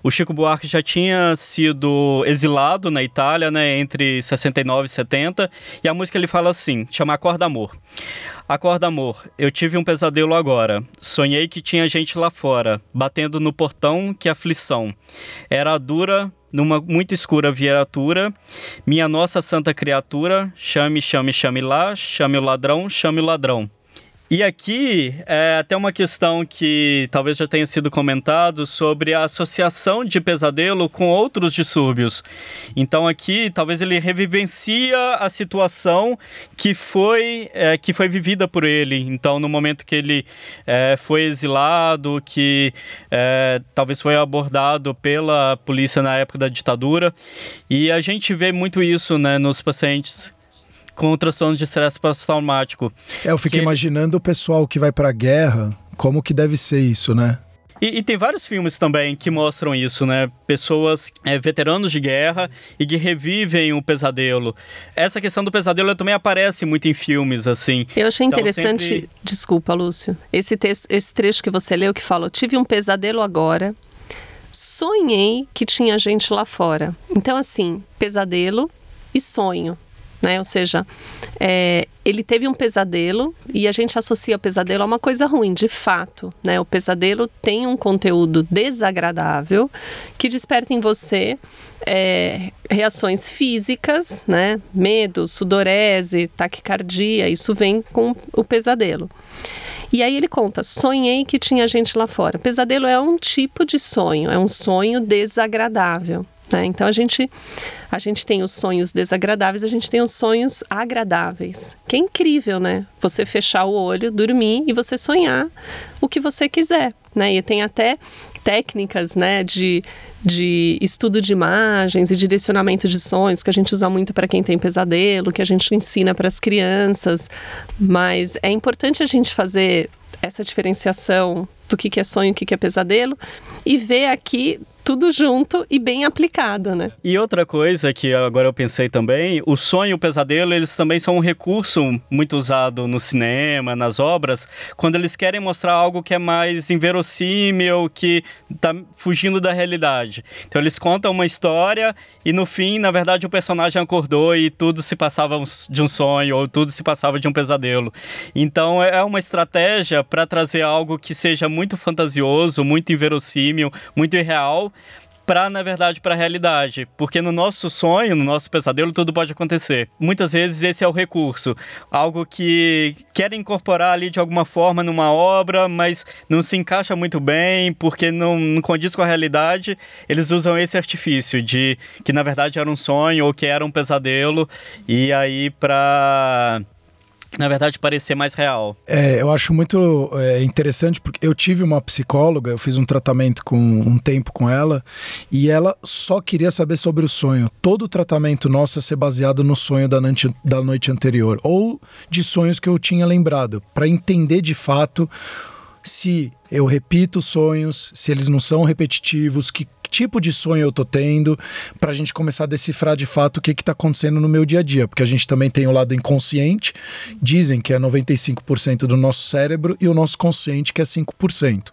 O Chico Buarque já tinha sido exilado na Itália, né, entre 69 e 70, e a música ele fala assim, chama Acorda Amor. Acorda, amor. Eu tive um pesadelo agora. Sonhei que tinha gente lá fora, batendo no portão, que aflição. Era dura, numa muito escura viatura. Minha nossa santa criatura, chame, chame, chame lá, chame o ladrão, chame o ladrão. E aqui é até uma questão que talvez já tenha sido comentado sobre a associação de pesadelo com outros distúrbios. Então aqui talvez ele revivencia a situação que foi é, que foi vivida por ele. Então no momento que ele é, foi exilado, que é, talvez foi abordado pela polícia na época da ditadura, e a gente vê muito isso, né, nos pacientes com o transtorno de estresse pós-traumático. É, eu fico que... imaginando o pessoal que vai para a guerra, como que deve ser isso, né? E, e, tem vários filmes também que mostram isso, né? Pessoas, é, veteranos de guerra e que revivem o pesadelo. Essa questão do pesadelo também aparece muito em filmes, assim. Eu achei então, interessante, sempre... desculpa, Lúcio, esse, texto, esse trecho que você leu que falou: tive um pesadelo agora, sonhei que tinha gente lá fora. Então, assim, pesadelo e sonho né? Ou seja, é, ele teve um pesadelo e a gente associa o pesadelo a uma coisa ruim, de fato, né? O pesadelo tem um conteúdo desagradável que desperta em você é, reações físicas, né? Medo, sudorese, taquicardia, isso vem com o pesadelo. E aí ele conta: sonhei que tinha gente lá fora. Pesadelo é um tipo de sonho, é um sonho desagradável. Né? Então a gente a gente tem os sonhos desagradáveis, a gente tem os sonhos agradáveis. Que é incrível, né? Você fechar o olho, dormir e você sonhar o que você quiser, né? E tem até técnicas, né, de, de estudo de imagens e direcionamento de sonhos que a gente usa muito para quem tem pesadelo, que a gente ensina para as crianças. Mas é importante a gente fazer essa diferenciação do que, que é sonho, o que, que é pesadelo, e ver aqui tudo junto e bem aplicado, né? E outra coisa que agora eu pensei também, o sonho e o pesadelo, eles também são um recurso muito usado no cinema, nas obras, quando eles querem mostrar algo que é mais inverossímil, que tá fugindo da realidade. Então eles contam uma história e no fim, na verdade, o personagem acordou e tudo se passava de um sonho ou tudo se passava de um pesadelo. Então é uma estratégia para trazer algo que seja muito muito fantasioso, muito inverossímil, muito irreal, para na verdade para a realidade, porque no nosso sonho, no nosso pesadelo tudo pode acontecer. Muitas vezes esse é o recurso, algo que querem incorporar ali de alguma forma numa obra, mas não se encaixa muito bem porque não, não condiz com a realidade. Eles usam esse artifício de que na verdade era um sonho ou que era um pesadelo e aí para na verdade, parecer mais real. É, eu acho muito é, interessante porque eu tive uma psicóloga, eu fiz um tratamento com um tempo com ela e ela só queria saber sobre o sonho. Todo o tratamento nosso é ser baseado no sonho da noite, da noite anterior ou de sonhos que eu tinha lembrado, para entender de fato se eu repito sonhos, se eles não são repetitivos, que tipo de sonho eu tô tendo, para a gente começar a decifrar de fato o que está acontecendo no meu dia a dia, porque a gente também tem o lado inconsciente, dizem que é 95% do nosso cérebro e o nosso consciente que é 5%.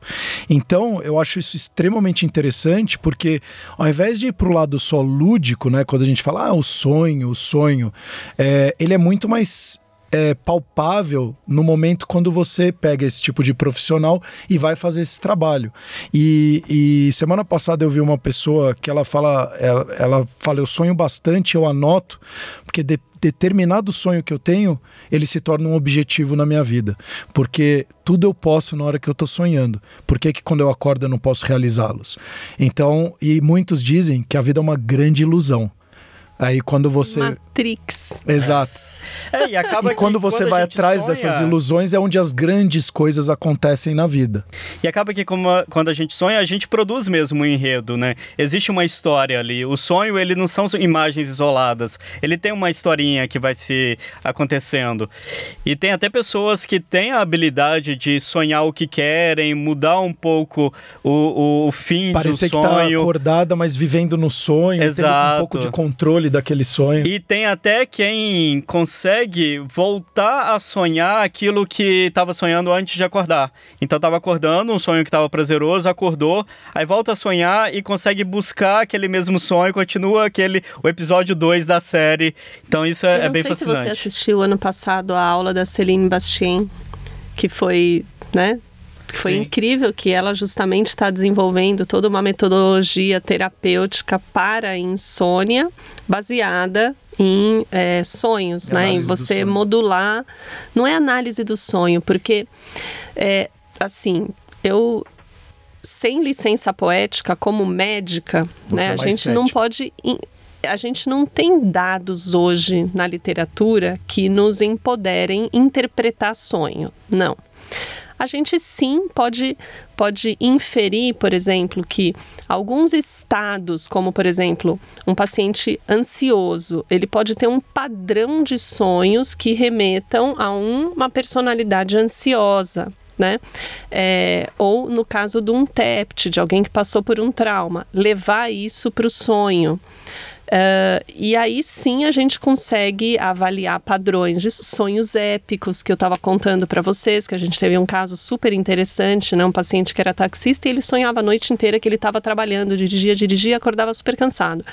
Então, eu acho isso extremamente interessante, porque ao invés de ir para o lado só lúdico, né, quando a gente fala, ah, o sonho, o sonho, é, ele é muito mais é, palpável no momento quando você pega esse tipo de profissional e vai fazer esse trabalho. E, e semana passada eu vi uma pessoa que ela fala, ela, ela fala, eu sonho bastante, eu anoto, porque de, determinado sonho que eu tenho, ele se torna um objetivo na minha vida. Porque tudo eu posso na hora que eu estou sonhando. Por que quando eu acordo eu não posso realizá-los? Então, e muitos dizem que a vida é uma grande ilusão. Aí quando você. Matrix. Exato. É, e acaba e quando você quando vai atrás sonha... dessas ilusões é onde as grandes coisas acontecem na vida. E acaba que como a, quando a gente sonha, a gente produz mesmo um enredo, né? Existe uma história ali. O sonho, ele não são imagens isoladas. Ele tem uma historinha que vai se acontecendo. E tem até pessoas que têm a habilidade de sonhar o que querem, mudar um pouco o, o, o fim Parecer do sonho. Parecer que tá acordada, mas vivendo no sonho, Exato. um pouco de controle daquele sonho. E tem até quem consegue voltar a sonhar aquilo que estava sonhando antes de acordar. Então estava acordando, um sonho que estava prazeroso, acordou, aí volta a sonhar e consegue buscar aquele mesmo sonho, continua aquele o episódio 2 da série. Então isso é, é bem fascinante. Eu não sei se você assistiu ano passado a aula da Celine Bastien, que foi, né, foi Sim. incrível que ela justamente está desenvolvendo toda uma metodologia terapêutica para insônia baseada em é, sonhos, né? Em você modular. Não é análise do sonho, porque é, assim, eu sem licença poética como médica, você né? É a gente cético. não pode a gente não tem dados hoje na literatura que nos empoderem interpretar sonho. Não a gente sim pode, pode inferir, por exemplo, que alguns estados, como por exemplo, um paciente ansioso, ele pode ter um padrão de sonhos que remetam a uma personalidade ansiosa. Né? É, ou no caso de um TEPT, de alguém que passou por um trauma, levar isso para o sonho. Uh, e aí sim a gente consegue avaliar padrões de sonhos épicos que eu estava contando para vocês, que a gente teve um caso super interessante, né? Um paciente que era taxista e ele sonhava a noite inteira que ele estava trabalhando, dirigia, dirigia, acordava super cansado.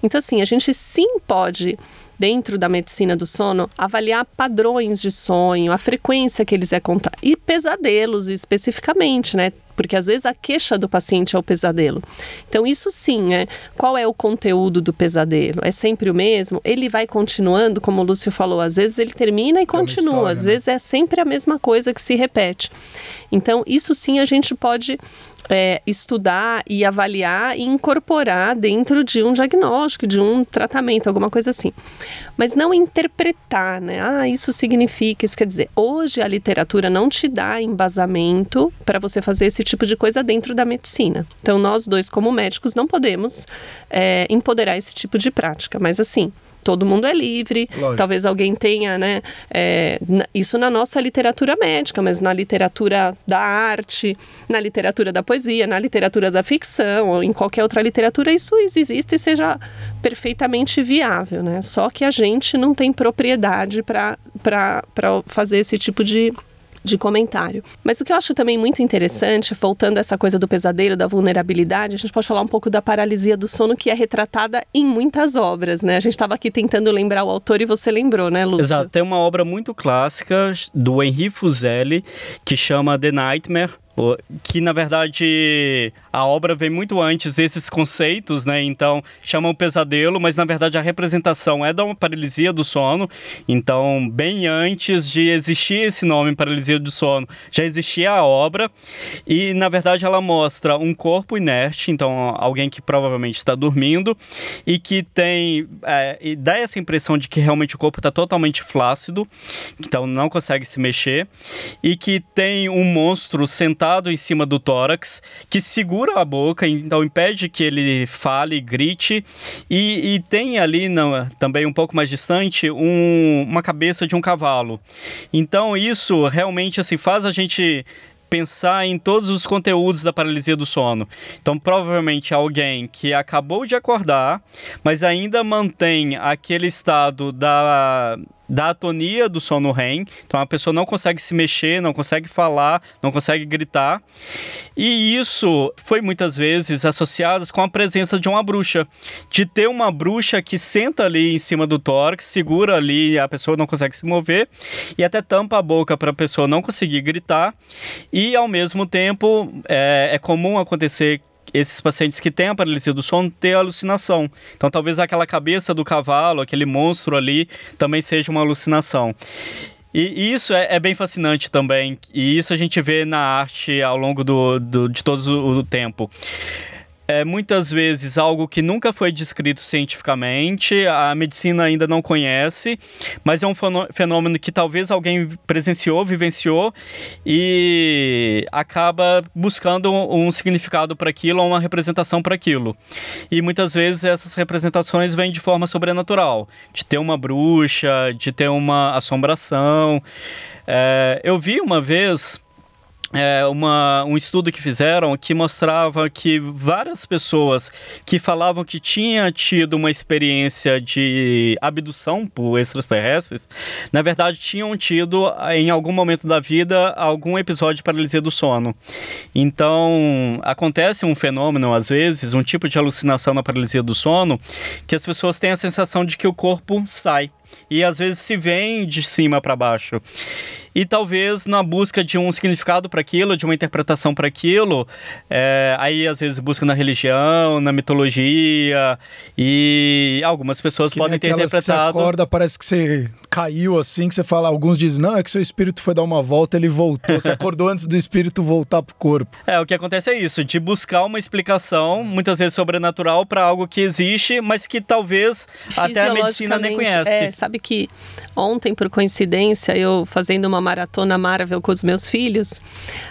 Então assim, a gente sim pode dentro da medicina do sono, avaliar padrões de sonho, a frequência que eles é contar e pesadelos especificamente, né? Porque às vezes a queixa do paciente é o pesadelo. Então, isso sim, né? Qual é o conteúdo do pesadelo? É sempre o mesmo? Ele vai continuando, como o Lúcio falou, às vezes ele termina e é continua, história, às né? vezes é sempre a mesma coisa que se repete. Então, isso sim a gente pode é, estudar e avaliar e incorporar dentro de um diagnóstico, de um tratamento, alguma coisa assim. Mas não interpretar, né? Ah, isso significa, isso quer dizer. Hoje a literatura não te dá embasamento para você fazer esse tipo de coisa dentro da medicina. Então, nós dois, como médicos, não podemos é, empoderar esse tipo de prática. Mas, assim, todo mundo é livre. Lógico. Talvez alguém tenha, né? É, isso na nossa literatura médica, mas na literatura da arte, na literatura da poesia, na literatura da ficção, ou em qualquer outra literatura, isso existe e seja perfeitamente viável, né? Só que a gente não tem propriedade para fazer esse tipo de de comentário. Mas o que eu acho também muito interessante, voltando a essa coisa do pesadelo, da vulnerabilidade, a gente pode falar um pouco da paralisia do sono que é retratada em muitas obras, né? A gente estava aqui tentando lembrar o autor e você lembrou, né, Lúcio? Exato, tem uma obra muito clássica do Henri Fuseli que chama The Nightmare, que na verdade a obra vem muito antes desses conceitos, né? Então chamam pesadelo, mas na verdade a representação é da uma paralisia do sono. Então, bem antes de existir esse nome, paralisia do sono, já existia a obra e na verdade ela mostra um corpo inerte, então alguém que provavelmente está dormindo e que tem é, e dá essa impressão de que realmente o corpo está totalmente flácido, então não consegue se mexer e que tem um monstro sentado sentado em cima do tórax, que segura a boca, então impede que ele fale, grite, e, e tem ali não, também um pouco mais distante um, uma cabeça de um cavalo. Então isso realmente assim faz a gente pensar em todos os conteúdos da paralisia do sono. Então, provavelmente alguém que acabou de acordar, mas ainda mantém aquele estado da da atonia do sono REM. Então a pessoa não consegue se mexer, não consegue falar, não consegue gritar. E isso foi muitas vezes associado com a presença de uma bruxa. De ter uma bruxa que senta ali em cima do tórax, segura ali, a pessoa não consegue se mover e até tampa a boca para a pessoa não conseguir gritar. E ao mesmo tempo é, é comum acontecer esses pacientes que têm a paralisia do sono ter alucinação. Então, talvez aquela cabeça do cavalo, aquele monstro ali, também seja uma alucinação. E, isso é, é, bem fascinante também. E isso a gente vê na arte ao longo do, do de todo o tempo é muitas vezes algo que nunca foi descrito cientificamente, a medicina ainda não conhece, mas é um fenômeno que talvez alguém presenciou, vivenciou e acaba buscando um significado para aquilo, uma representação para aquilo. E muitas vezes essas representações vêm de forma sobrenatural, de ter uma bruxa, de ter uma assombração. É, eu vi uma vez é, uma, um estudo que fizeram que mostrava que várias pessoas que falavam que tinha tido uma experiência de abdução por extraterrestres, na verdade tinham tido em algum momento da vida algum episódio de paralisia do sono. Então acontece um fenômeno às vezes, um tipo de alucinação na paralisia do sono, que as pessoas têm a sensação de que o corpo sai e às vezes se vem de cima para baixo e talvez na busca de um significado para aquilo, de uma interpretação para aquilo, é, aí às vezes busca na religião, na mitologia e algumas pessoas que podem ter interpretado. Que você acorda, parece que você caiu assim, que você fala, alguns dizem, não, é que seu espírito foi dar uma volta, ele voltou, você acordou antes do espírito voltar pro corpo. É, o que acontece é isso, de buscar uma explicação, muitas vezes sobrenatural, para algo que existe, mas que talvez até a medicina nem conhece. É, sabe que ontem, por coincidência, eu fazendo uma maratona Marvel com os meus filhos,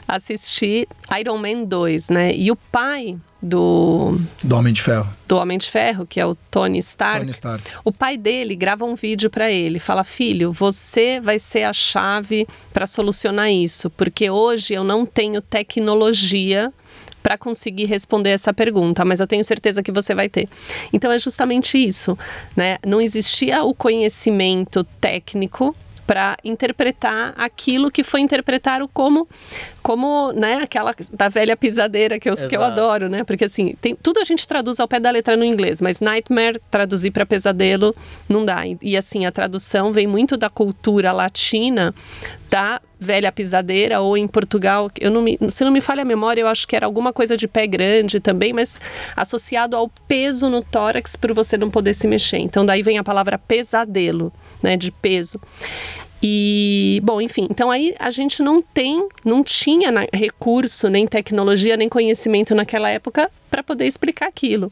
assisti Iron Man 2, né? E o pai do do Homem de Ferro. Do Homem de Ferro, que é o Tony Stark. Tony Stark. O pai dele grava um vídeo para ele, fala: "Filho, você vai ser a chave para solucionar isso, porque hoje eu não tenho tecnologia para conseguir responder essa pergunta, mas eu tenho certeza que você vai ter. Então é justamente isso, né? Não existia o conhecimento técnico para interpretar aquilo que foi interpretado como como né aquela da velha pisadeira que eu, que eu adoro né? Porque assim tem tudo a gente traduz ao pé da letra no inglês mas nightmare traduzir para pesadelo não dá. E, e assim a tradução vem muito da cultura latina da velha pisadeira ou em Portugal, eu não me, se não me falha a memória, eu acho que era alguma coisa de pé grande também, mas associado ao peso no tórax para você não poder se mexer. Então daí vem a palavra pesadelo, né, de peso. E, bom, enfim, então aí a gente não tem, não tinha recurso, nem tecnologia, nem conhecimento naquela época para poder explicar aquilo.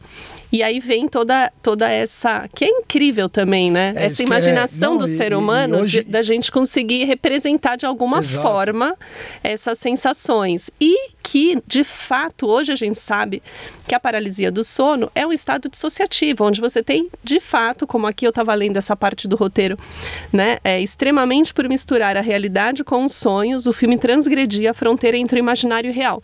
E aí vem toda, toda essa. que é incrível também, né? É, essa é- imaginação é... Não, do e, ser humano hoje... de, da gente conseguir representar de alguma Exato. forma essas sensações. E que, de fato, hoje a gente sabe que a paralisia do sono é um estado dissociativo, onde você tem, de fato, como aqui eu estava lendo essa parte do roteiro, né? É, extremamente por misturar a realidade com os sonhos, o filme transgredia a fronteira entre o imaginário e o real,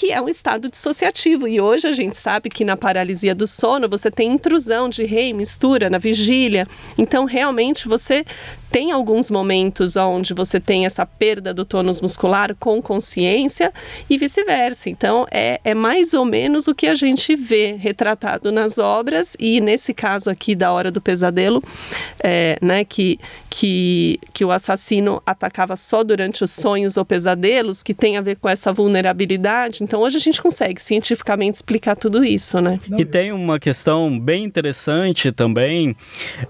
que é um estado dissociativo. E hoje a gente sabe que na paralisia do sono você tem intrusão de rei, mistura na vigília. Então, realmente, você tem alguns momentos onde você tem essa perda do tônus muscular com consciência e vice-versa. Então, é, é mais ou menos o que a gente vê retratado nas obras e nesse caso aqui da Hora do Pesadelo, é, né, que, que, que o assassino atacava só durante os sonhos ou pesadelos, que tem a ver com essa vulnerabilidade. Então, hoje a gente consegue cientificamente explicar tudo isso, né? E tem uma questão bem interessante também,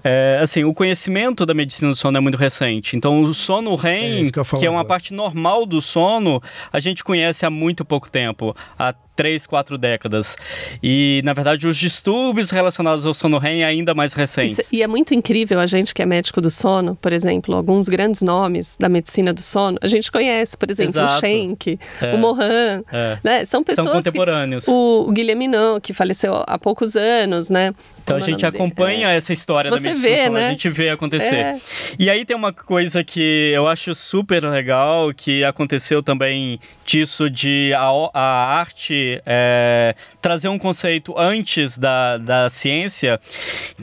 é, assim, o conhecimento da medicina do sono sono é muito recente. Então, o sono REM, é que, que, é uma parte normal do sono, a gente conhece há muito pouco tempo. Há três, quatro décadas. E, na verdade, os distúrbios relacionados ao sono REM ainda mais recentes. Isso, e é muito incrível a gente que é médico do sono, por exemplo, alguns grandes nomes da medicina do sono, a gente conhece, por exemplo, Exato. o Schenck, é. o Mohan, é. né? São pessoas São contemporâneos. Que, o Guilherme Não, que faleceu há poucos anos, né? Então Como a gente acompanha é. essa história Você da medicina vê, do sono, né? a gente vê acontecer. É. E aí tem uma coisa que eu acho super legal, que aconteceu também disso de a, a arte é, trazer um conceito antes da, da ciência,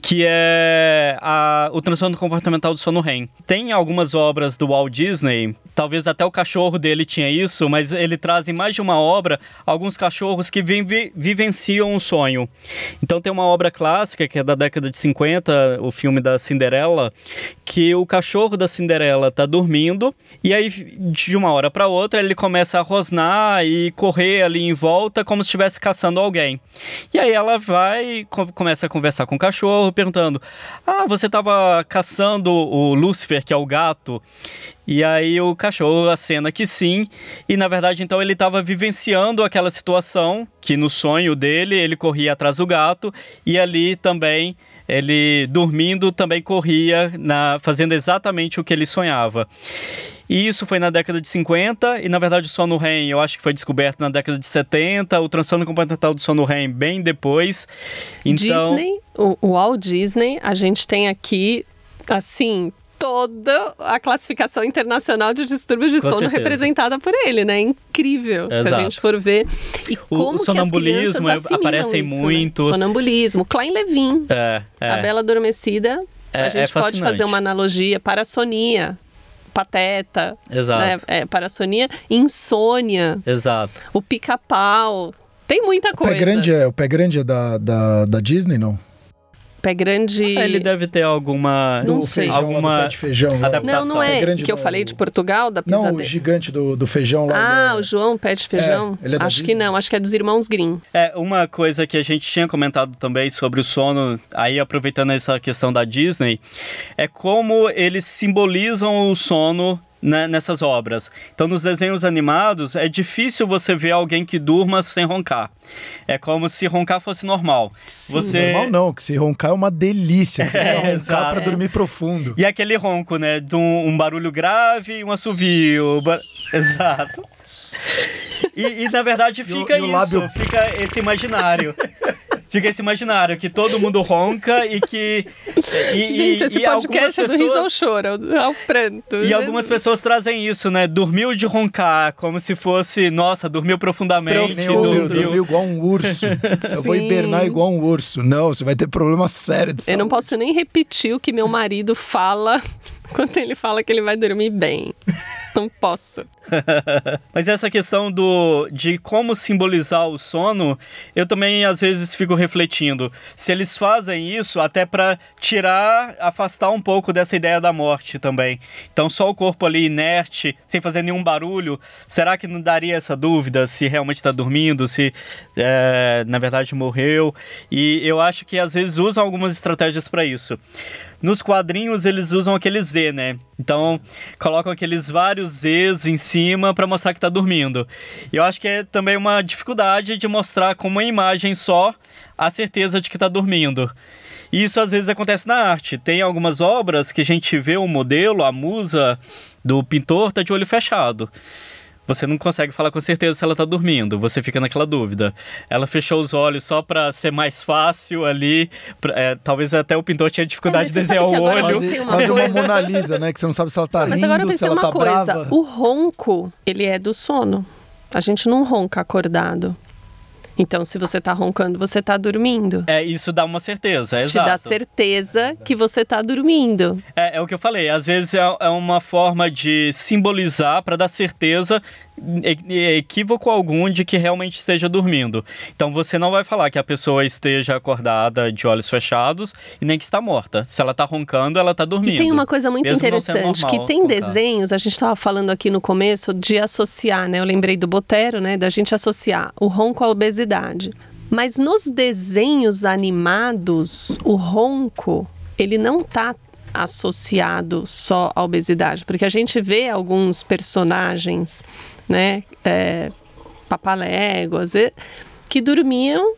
que é a, o transtorno comportamental do sono REM. Tem algumas obras do Walt Disney, talvez até o cachorro dele tinha isso, mas ele traz em mais de uma obra alguns cachorros que vi, vi, vivenciam um sonho. Então tem uma obra clássica que é da década de 50, o filme da Cinderela, que o cachorro da Cinderela tá dormindo e aí de uma hora para outra ele começa a rosnar e correr ali em volta como se estivesse caçando alguém. E aí ela vai começa a conversar com o cachorro perguntando: "Ah, você estava caçando o Lúcifer, que é o gato?" E aí o cachorro acena que sim, e na verdade então ele estava vivenciando aquela situação que no sonho dele ele corria atrás do gato e ali também ele dormindo também corria na, fazendo exatamente o que ele sonhava. E isso foi na década de 50, e na verdade o sono REM eu acho que foi descoberto na década de 70, o transtorno comportamental do sono REM bem depois. Então... Disney, o, o Walt Disney, a gente tem aqui, assim, toda a classificação internacional de distúrbios de Com sono certeza. representada por ele, né? Incrível, Exato. se a gente for ver. E como o sonambulismo que aparecem isso, né? muito. Né? Sonambulismo, Klein Levin. É, é. A Bela Adormecida. É, a é gente pode fazer uma analogia para a sonia, pateta, Exato. Né? É, parassonia, insônia. Exato. O pica-pau. Tem muita coisa. O pé grande é, o pé grande é da, da, da Disney, não? Pé grande. Ah, ele deve ter alguma. Não sei. Feijão, alguma pé de feijão. Adaptação. Não, não é. que eu falei de Portugal, da pisadeira. Não, o gigante do, do feijão lá. Ah, o João Pé de Feijão. É, é acho que não, acho que é dos irmãos Grimm. É, uma coisa que a gente tinha comentado também sobre o sono, aí aproveitando essa questão da Disney, é como eles simbolizam o sono né, nessas obras. Então, nos desenhos animados, é difícil você ver alguém que durma sem roncar. É como se roncar fosse normal. Sim, você... Normal não, que se roncar é uma delícia. Você é, roncar para dormir profundo. E aquele ronco, né? De um, um barulho grave e um assovio. Bar... Exato. E, e, na verdade fica e o, e isso, lábio... fica esse imaginário. fica esse imaginário que todo mundo ronca e que. E, Gente, esse e podcast é do riso ao choro, ao pranto. E algumas pessoas trazem isso, né? Dormiu de roncar, como se fosse, nossa, dormiu profundamente. Profundo. Dormiu. dormiu igual um urso. Eu vou hibernar igual um urso. Não, você vai ter problema sério de saúde. Eu não posso nem repetir o que meu marido fala quando ele fala que ele vai dormir bem. Não posso. Mas essa questão do de como simbolizar o sono, eu também às vezes fico refletindo. Se eles fazem isso até para tirar, afastar um pouco dessa ideia da morte também. Então só o corpo ali inerte, sem fazer nenhum barulho, será que não daria essa dúvida se realmente está dormindo, se é, na verdade morreu? E eu acho que às vezes usam algumas estratégias para isso. Nos quadrinhos eles usam aquele Z, né? Então colocam aqueles vários Zs em cima para mostrar que tá dormindo. E eu acho que é também uma dificuldade de mostrar com uma imagem só a certeza de que tá dormindo. E isso às vezes acontece na arte. Tem algumas obras que a gente vê o modelo, a musa do pintor tá de olho fechado você não consegue falar com certeza se ela tá dormindo, você fica naquela dúvida. Ela fechou os olhos só para ser mais fácil ali, pra, é, talvez até o pintor tinha dificuldade é, de desenhar o olho. Quase, uma, quase uma Mona Lisa, né? Que você não sabe se ela tá rindo, Mas agora eu pensei uma tá coisa, brava. o ronco, ele é do sono. A gente não ronca acordado. Então, se você tá roncando, você tá dormindo. É, isso dá uma certeza, é Te dá certeza que você tá dormindo. É, é o que eu falei, às vezes é, é uma forma de simbolizar para dar certeza equívoco algum de que realmente esteja dormindo. Então você não vai falar que a pessoa esteja acordada de olhos fechados e nem que está morta. Se ela está roncando, ela está dormindo. E tem uma coisa muito interessante que tem desenhos, a gente estava falando aqui no começo de associar, né? Eu lembrei do Botero, né? Da gente associar o ronco à obesidade. Mas nos desenhos animados, o ronco, ele não está associado só à obesidade, porque a gente vê alguns personagens né? É, papaléguas, que dormiam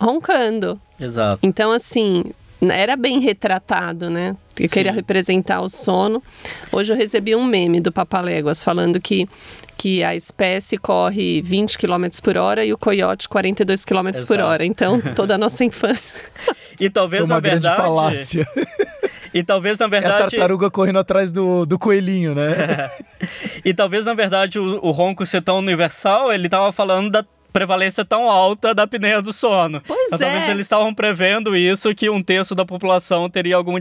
roncando. Exato. Então, assim, era bem retratado, né? Que queria representar o sono. Hoje eu recebi um meme do Papaléguas falando que, que a espécie corre 20 km por hora e o coiote 42 km Exato. por hora. Então, toda a nossa infância. e talvez, na verdade. Grande falácia. E talvez, na verdade. É a tartaruga correndo atrás do, do coelhinho, né? e talvez, na verdade, o, o ronco ser tão universal, ele tava falando da prevalência tão alta da apneia do sono. Pois então, é. Talvez eles estavam prevendo isso, que um terço da população teria alguma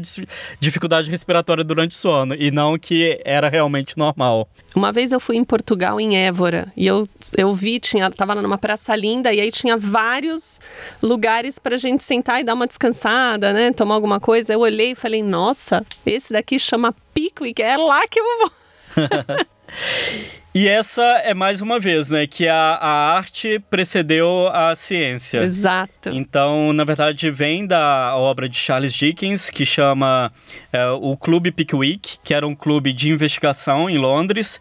dificuldade respiratória durante o sono, e não que era realmente normal. Uma vez eu fui em Portugal, em Évora, e eu, eu vi, tinha, tava numa praça linda, e aí tinha vários lugares pra gente sentar e dar uma descansada, né? Tomar alguma coisa. Eu olhei e falei, nossa, esse daqui chama Pickwick, é lá que eu vou. E essa é mais uma vez, né, que a, a arte precedeu a ciência. Exato. Então, na verdade, vem da obra de Charles Dickens, que chama é, o Clube Pickwick, que era um clube de investigação em Londres.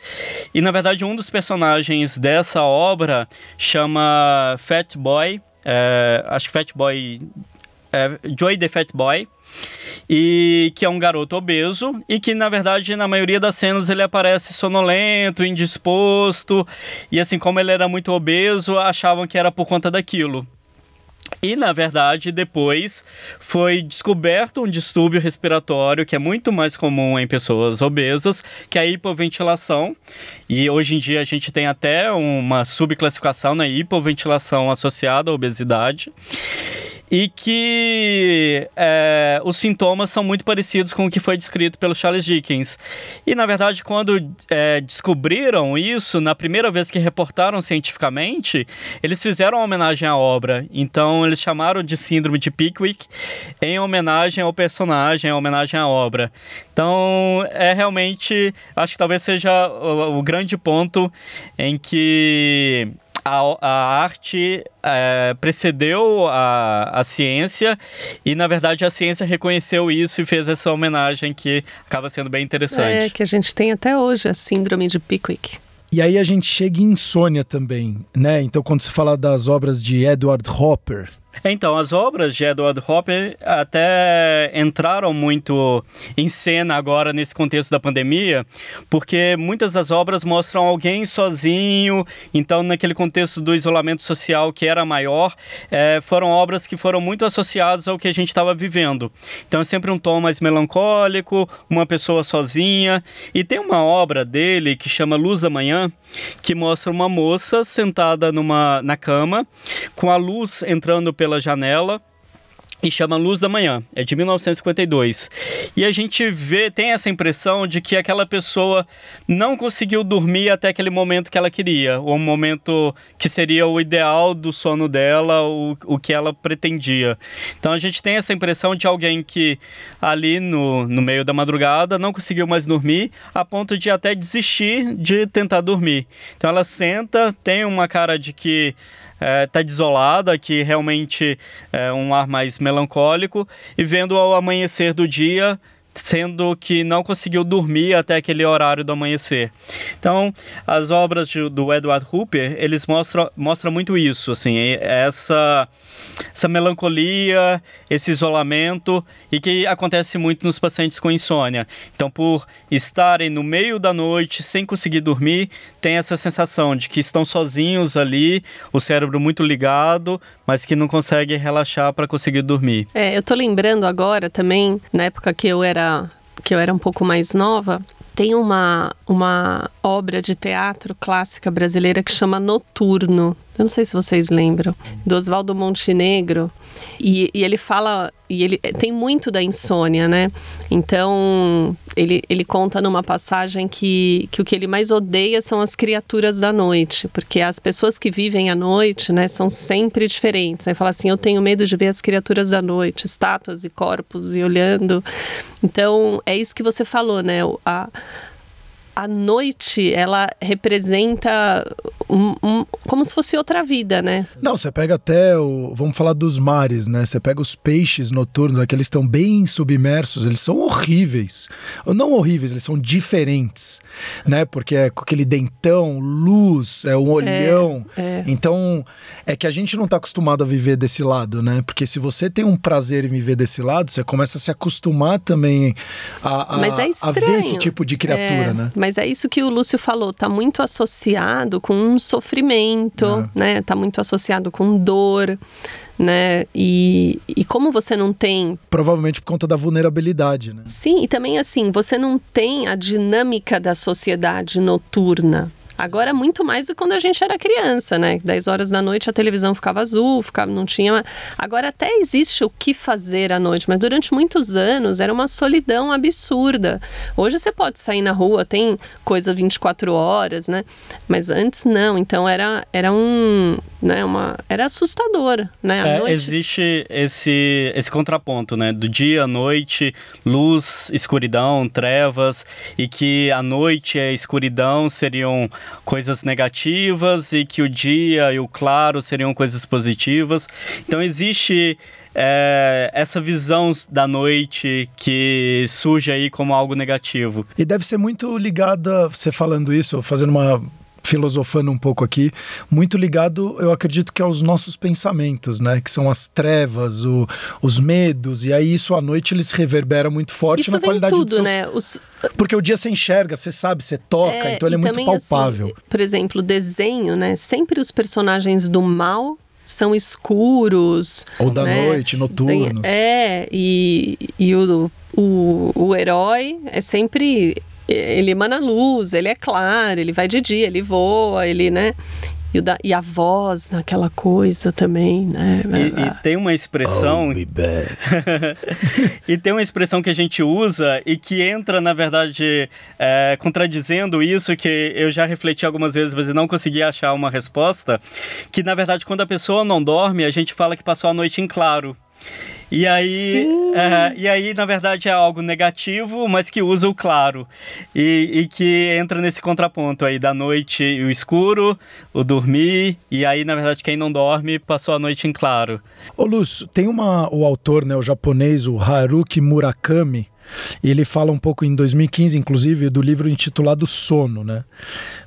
E, na verdade, um dos personagens dessa obra chama Fat Boy, é, acho que Fat Boy, é, Joy the Fat Boy e que é um garoto obeso e que na verdade na maioria das cenas ele aparece sonolento, indisposto e assim como ele era muito obeso achavam que era por conta daquilo. E, na verdade, depois foi descoberto um distúrbio respiratório que é muito mais comum em pessoas obesas, que é a hipoventilação. E hoje em dia a gente tem até uma subclassificação na hipoventilação associada à obesidade e que é, os sintomas são muito parecidos com o que foi descrito pelo Charles Dickens. E, na verdade, quando é, descobriram isso, na primeira vez que reportaram cientificamente, eles fizeram uma homenagem à obra. Então, eles chamaram de Síndrome de Pickwick em homenagem ao personagem, em homenagem à obra. Então, é realmente, acho que talvez seja o, o grande ponto em que a, a arte é, precedeu a, a ciência e, na verdade, a ciência reconheceu isso e fez essa homenagem que acaba sendo bem interessante. É, que a gente tem até hoje, a síndrome de Pickwick. E aí a gente chega em insônia também, né? Então, quando se fala das obras de Edward Hopper, Então, as obras de Edward Hopper até entraram muito em cena agora nesse contexto da pandemia, porque muitas das obras mostram alguém sozinho, então naquele contexto do isolamento social que era maior, é, foram obras que foram muito associadas ao que a gente estava vivendo. Então é sempre um tom mais melancólico, uma pessoa sozinha, e tem uma obra dele que chama Luz da Manhã, que mostra uma moça sentada numa, na cama, com a luz entrando pela janela e chama Luz da Manhã, é de 1952. E a gente vê, tem essa impressão de que aquela pessoa não conseguiu dormir até aquele momento que ela queria, o momento que seria o ideal do sono dela, o, o que ela pretendia. Então a gente tem essa impressão de alguém que ali no, no meio da madrugada não conseguiu mais dormir, a ponto de até desistir de tentar dormir. Então ela senta, tem uma cara de que é, desolada, que realmente é um ar mais melancólico, e vendo ao amanhecer do dia sendo que não conseguiu dormir até aquele horário do amanhecer. Então, as obras de, do Edward Hooper, eles mostram, mostram muito isso, assim, essa, essa melancolia, esse isolamento, e que acontece muito nos pacientes com insônia. Então, por estarem no meio da noite, sem conseguir dormir, tem essa sensação de que estão sozinhos ali, o cérebro muito ligado, mas que não consegue relaxar para conseguir dormir. É, eu tô lembrando agora também, na época que eu era que eu era um pouco mais nova, tem uma, uma obra de teatro clássica brasileira que chama Noturno. Eu não sei se vocês lembram, do Oswaldo Montenegro. E, e, ele fala, e ele tem muito da insônia, né? Então, ele, ele conta numa passagem que, que o que ele mais odeia são as criaturas da noite, porque as pessoas que vivem à noite, né, são sempre diferentes. Aí fala assim: eu tenho medo de ver as criaturas da noite, estátuas e corpos e olhando. Então, é isso que você falou, né? A, a noite ela representa um, um, como se fosse outra vida, né? Não, você pega até o. Vamos falar dos mares, né? Você pega os peixes noturnos, aqueles estão bem submersos, eles são horríveis. Ou não horríveis, eles são diferentes, né? Porque é com aquele dentão, luz, é um é, olhão. É, é. Então, é que a gente não está acostumado a viver desse lado, né? Porque se você tem um prazer em viver desse lado, você começa a se acostumar também a, a, é a ver esse tipo de criatura, é, né? Mas é isso que o Lúcio falou, tá muito associado com um sofrimento, é. né? Tá muito associado com dor, né? E, e como você não tem. Provavelmente por conta da vulnerabilidade, né? Sim, e também assim, você não tem a dinâmica da sociedade noturna. Agora, muito mais do que quando a gente era criança, né? 10 horas da noite a televisão ficava azul, ficava, não tinha. Agora, até existe o que fazer à noite, mas durante muitos anos era uma solidão absurda. Hoje você pode sair na rua, tem coisa 24 horas, né? Mas antes não. Então, era, era um. Né, uma, era assustador, né? É, noite... Existe esse, esse contraponto, né? Do dia à noite, luz, escuridão, trevas, e que a noite e a escuridão seriam coisas negativas e que o dia e o claro seriam coisas positivas. Então existe é, essa visão da noite que surge aí como algo negativo. E deve ser muito ligada, você falando isso, fazendo uma filosofando um pouco aqui, muito ligado, eu acredito que aos nossos pensamentos, né? Que são as trevas, o, os medos, e aí isso à noite eles reverberam muito forte isso na qualidade tudo, do seus... né? Os... Porque o dia você enxerga, você sabe, você toca, é, então ele é muito assim, palpável. Assim, por exemplo, desenho, né? Sempre os personagens do mal são escuros. Ou da né? noite, noturnos. É, e, e o, o, o herói é sempre ele emana luz, ele é claro, ele vai de dia, ele voa, ele, né? E, o da, e a voz, aquela coisa também, né? E, e tem uma expressão. e tem uma expressão que a gente usa e que entra, na verdade, é, contradizendo isso, que eu já refleti algumas vezes, mas não consegui achar uma resposta. Que, na verdade, quando a pessoa não dorme, a gente fala que passou a noite em claro. E aí, é, e aí, na verdade, é algo negativo, mas que usa o claro. E, e, que entra nesse contraponto aí da noite e o escuro, o dormir, e aí, na verdade, quem não dorme passou a noite em claro. Ô Lúcio, tem uma, o autor, né, o japonês, o Haruki Murakami, e ele fala um pouco em 2015, inclusive, do livro intitulado Sono, né?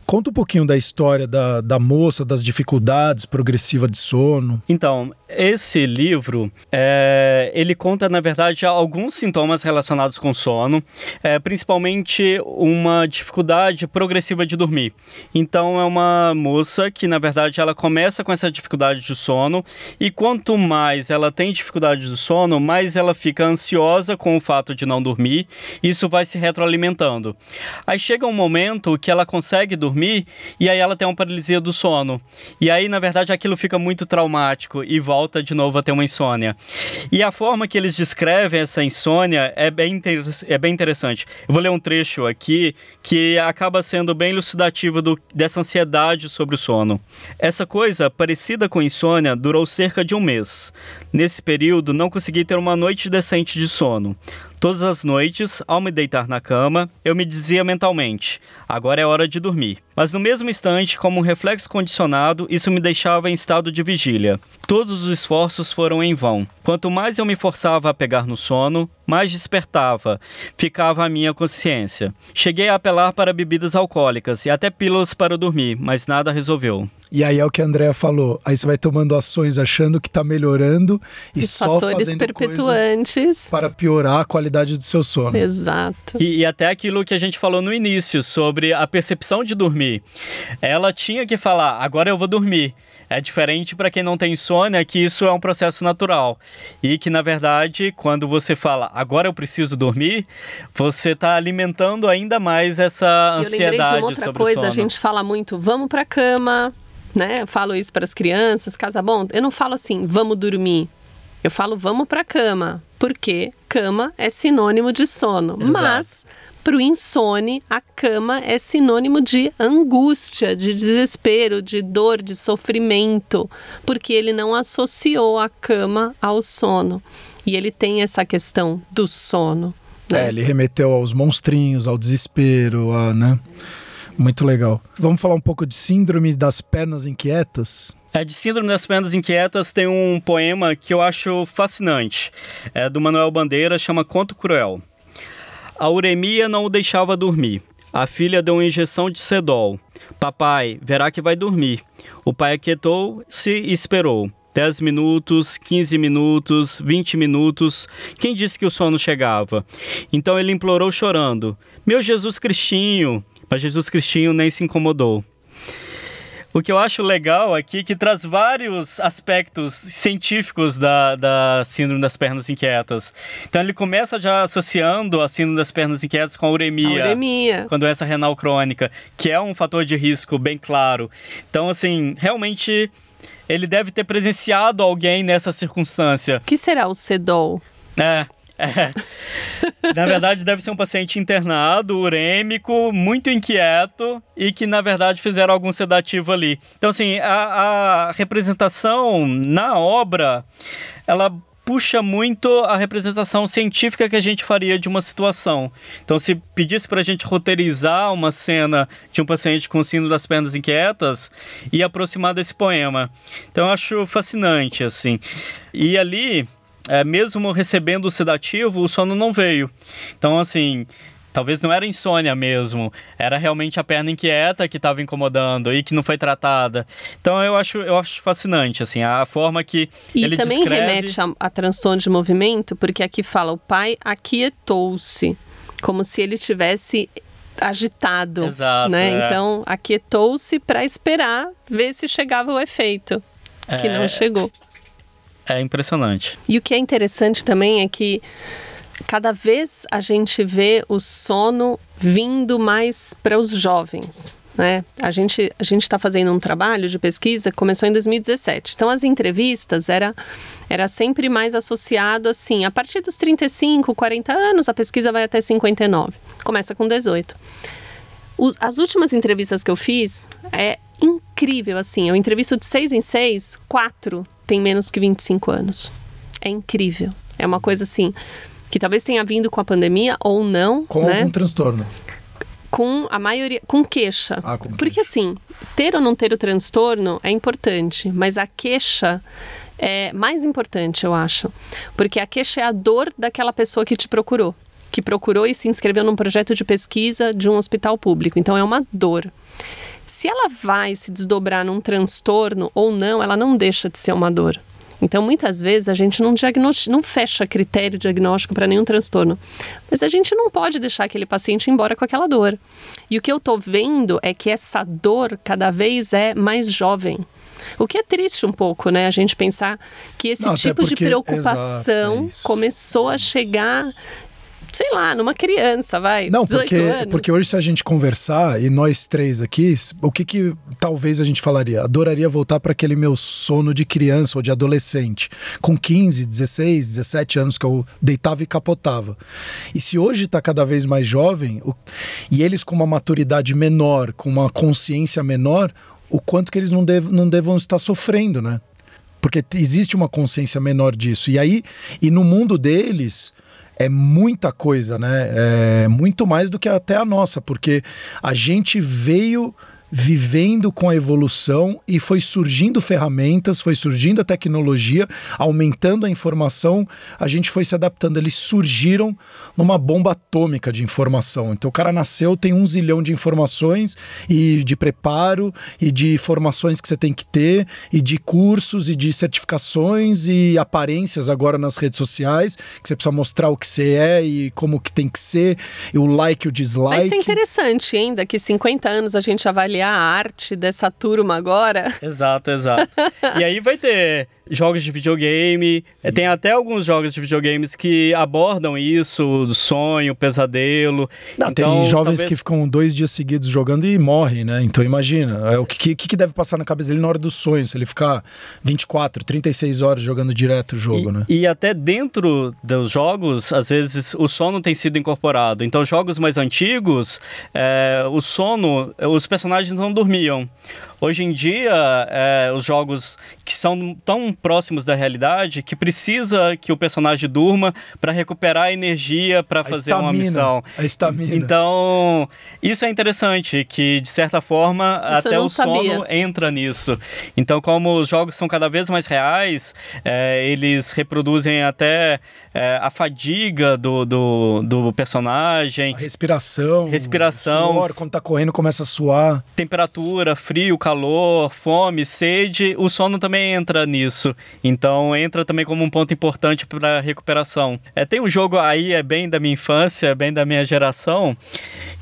Conta um pouquinho da história da, da moça, das dificuldades progressivas de sono. Então, esse livro, é, ele conta, na verdade, alguns sintomas relacionados com sono, é, principalmente uma dificuldade progressiva de dormir. Então, é uma moça que, na verdade, ela começa com essa dificuldade de sono e quanto mais ela tem dificuldade do sono, mais ela fica ansiosa com o fato de não dormir. Isso vai se retroalimentando. Aí chega um momento que ela consegue dormir e aí ela tem uma paralisia do sono. E aí, na verdade, aquilo fica muito traumático e volta volta de novo a ter uma insônia. E a forma que eles descrevem essa insônia é bem, é bem interessante. Eu vou ler um trecho aqui que acaba sendo bem elucidativo do, dessa ansiedade sobre o sono. Essa coisa, parecida com insônia, durou cerca de um mês. Nesse período, não consegui ter uma noite decente de sono. Todas as noites, ao me deitar na cama, eu me dizia mentalmente: agora é hora de dormir. Mas no mesmo instante, como um reflexo condicionado, isso me deixava em estado de vigília. Todos os esforços foram em vão. Quanto mais eu me forçava a pegar no sono, mais despertava, ficava a minha consciência. Cheguei a apelar para bebidas alcoólicas e até pílulas para dormir, mas nada resolveu. E aí é o que a Andrea falou. Aí você vai tomando ações achando que está melhorando e, e só fazendo perpetuantes para piorar a qualidade do seu sono. Exato. E, e, até aquilo que a gente falou no início sobre a percepção de dormir. Ela tinha que falar: agora eu vou dormir. É diferente para quem não tem insônia que isso é um processo natural e que na verdade quando você fala agora eu preciso dormir, você está alimentando ainda mais essa ansiedade eu lembrei de uma outra coisa. A gente fala muito: vamos para cama né? Eu falo isso para as crianças, casa bom. Eu não falo assim, vamos dormir. Eu falo, vamos para cama, porque cama é sinônimo de sono. Exato. Mas para o insone, a cama é sinônimo de angústia, de desespero, de dor, de sofrimento, porque ele não associou a cama ao sono. E ele tem essa questão do sono. Né? É, ele remeteu aos monstrinhos, ao desespero, a, né? Muito legal. Vamos falar um pouco de Síndrome das Pernas Inquietas? É, de Síndrome das Pernas Inquietas tem um poema que eu acho fascinante. É do Manuel Bandeira, chama Conto Cruel. A uremia não o deixava dormir. A filha deu uma injeção de sedol. Papai, verá que vai dormir. O pai aquietou-se e esperou. 10 minutos, 15 minutos, 20 minutos. Quem disse que o sono chegava? Então ele implorou chorando: Meu Jesus Cristinho, mas Jesus Cristinho nem se incomodou. O que eu acho legal aqui é que traz vários aspectos científicos da, da síndrome das pernas inquietas. Então ele começa já associando a síndrome das pernas inquietas com a uremia, a uremia. com a doença renal crônica, que é um fator de risco bem claro. Então, assim, realmente ele deve ter presenciado alguém nessa circunstância. O que será o CEDOL? É. É. Na verdade, deve ser um paciente internado, urêmico, muito inquieto e que, na verdade, fizeram algum sedativo ali. Então, assim, a, a representação na obra, ela puxa muito a representação científica que a gente faria de uma situação. Então, se pedisse para a gente roteirizar uma cena de um paciente com síndrome das pernas inquietas, ia aproximar desse poema. Então, eu acho fascinante, assim. E ali, é, mesmo recebendo o sedativo, o sono não veio. Então, assim, talvez não era insônia mesmo, era realmente a perna inquieta que estava incomodando e que não foi tratada. Então eu acho, eu acho fascinante assim a forma que e ele também descreve... remete a, a transtorno de movimento, porque aqui fala o pai aquietou-se, como se ele tivesse agitado, Exato, né? É. Então aquietou-se para esperar ver se chegava o efeito, que é... não chegou. É impressionante. E o que é interessante também é que cada vez a gente vê o sono vindo mais para os jovens. Né? A gente a gente está fazendo um trabalho de pesquisa começou em 2017. Então as entrevistas era era sempre mais associado assim, a partir dos 35, 40 anos, a pesquisa vai até 59. Começa com 18. O, as últimas entrevistas que eu fiz é incrível assim, eu entrevisto de seis em seis, quatro tem menos que 25 anos. É incrível. É uma coisa assim que talvez tenha vindo com a pandemia ou não. Com né? algum transtorno. Com a maioria, com queixa. Ah, com Porque queixa. assim, ter ou não ter o transtorno é importante, mas a queixa é mais importante, eu acho. Porque a queixa é a dor daquela pessoa que te procurou, que procurou e se inscreveu num projeto de pesquisa de um hospital público. Então é uma dor. Se ela vai se desdobrar num transtorno ou não, ela não deixa de ser uma dor. Então, muitas vezes, a gente não, não fecha critério diagnóstico para nenhum transtorno. Mas a gente não pode deixar aquele paciente embora com aquela dor. E o que eu estou vendo é que essa dor cada vez é mais jovem. O que é triste um pouco, né? A gente pensar que esse não, tipo porque, de preocupação exato, é começou a chegar sei lá, numa criança, vai. Não, porque, anos. porque hoje se a gente conversar, e nós três aqui, o que que talvez a gente falaria? Adoraria voltar para aquele meu sono de criança ou de adolescente, com 15, 16, 17 anos que eu deitava e capotava. E se hoje está cada vez mais jovem, o, e eles com uma maturidade menor, com uma consciência menor, o quanto que eles não, dev, não devam estar sofrendo, né? Porque existe uma consciência menor disso. E aí, e no mundo deles, é muita coisa, né? É muito mais do que até a nossa, porque a gente veio vivendo com a evolução e foi surgindo ferramentas, foi surgindo a tecnologia, aumentando a informação, a gente foi se adaptando. Eles surgiram numa bomba atômica de informação. Então o cara nasceu, tem um zilhão de informações e de preparo e de formações que você tem que ter e de cursos e de certificações e aparências agora nas redes sociais, que você precisa mostrar o que você é e como que tem que ser, e o like e o dislike. Mas é interessante, hein? Daqui 50 anos a gente avaliar a arte dessa turma agora. Exato, exato. e aí vai ter jogos de videogame. Sim. Tem até alguns jogos de videogames que abordam isso, do sonho, pesadelo. Não, então, tem jovens talvez... que ficam dois dias seguidos jogando e morrem, né? Então imagina, é, o que, que, que deve passar na cabeça dele na hora do sonho, se ele ficar 24, 36 horas jogando direto o jogo, e, né? E até dentro dos jogos, às vezes o sono tem sido incorporado. Então jogos mais antigos, é, o sono, os personagens não dormiam. Hoje em dia, é, os jogos que são tão próximos da realidade que precisa que o personagem durma para recuperar a energia para fazer estamina, uma missão. A estamina. Então, isso é interessante, que de certa forma isso até o sabia. sono entra nisso. Então, como os jogos são cada vez mais reais, é, eles reproduzem até é, a fadiga do, do, do, personagem. A respiração. Respiração. Suor, quando tá correndo começa a suar. Temperatura, frio, calor calor, fome, sede, o sono também entra nisso. Então entra também como um ponto importante para recuperação. É, tem um jogo aí, é bem da minha infância, bem da minha geração,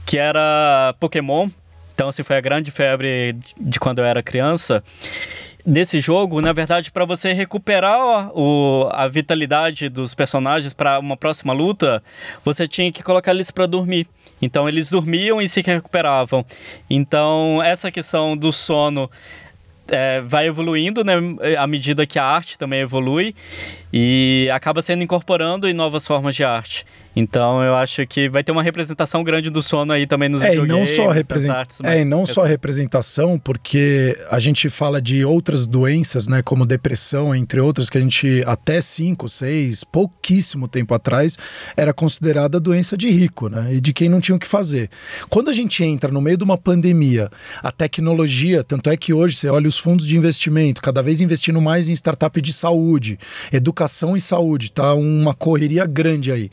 que era Pokémon. Então, assim, foi a grande febre de quando eu era criança nesse jogo, na verdade, para você recuperar o, a vitalidade dos personagens para uma próxima luta, você tinha que colocar eles para dormir. Então eles dormiam e se recuperavam. Então essa questão do sono é, vai evoluindo né, à medida que a arte também evolui e acaba sendo incorporando em novas formas de arte. Então eu acho que vai ter uma representação grande do sono aí também nos é, videogames, não só represent... artes, É, e não só representação, porque a gente fala de outras doenças, né, como depressão, entre outras, que a gente até 5, 6, pouquíssimo tempo atrás, era considerada doença de rico, né, e de quem não tinha o que fazer. Quando a gente entra no meio de uma pandemia, a tecnologia, tanto é que hoje você olha os fundos de investimento, cada vez investindo mais em startup de saúde, educação e saúde, tá uma correria grande aí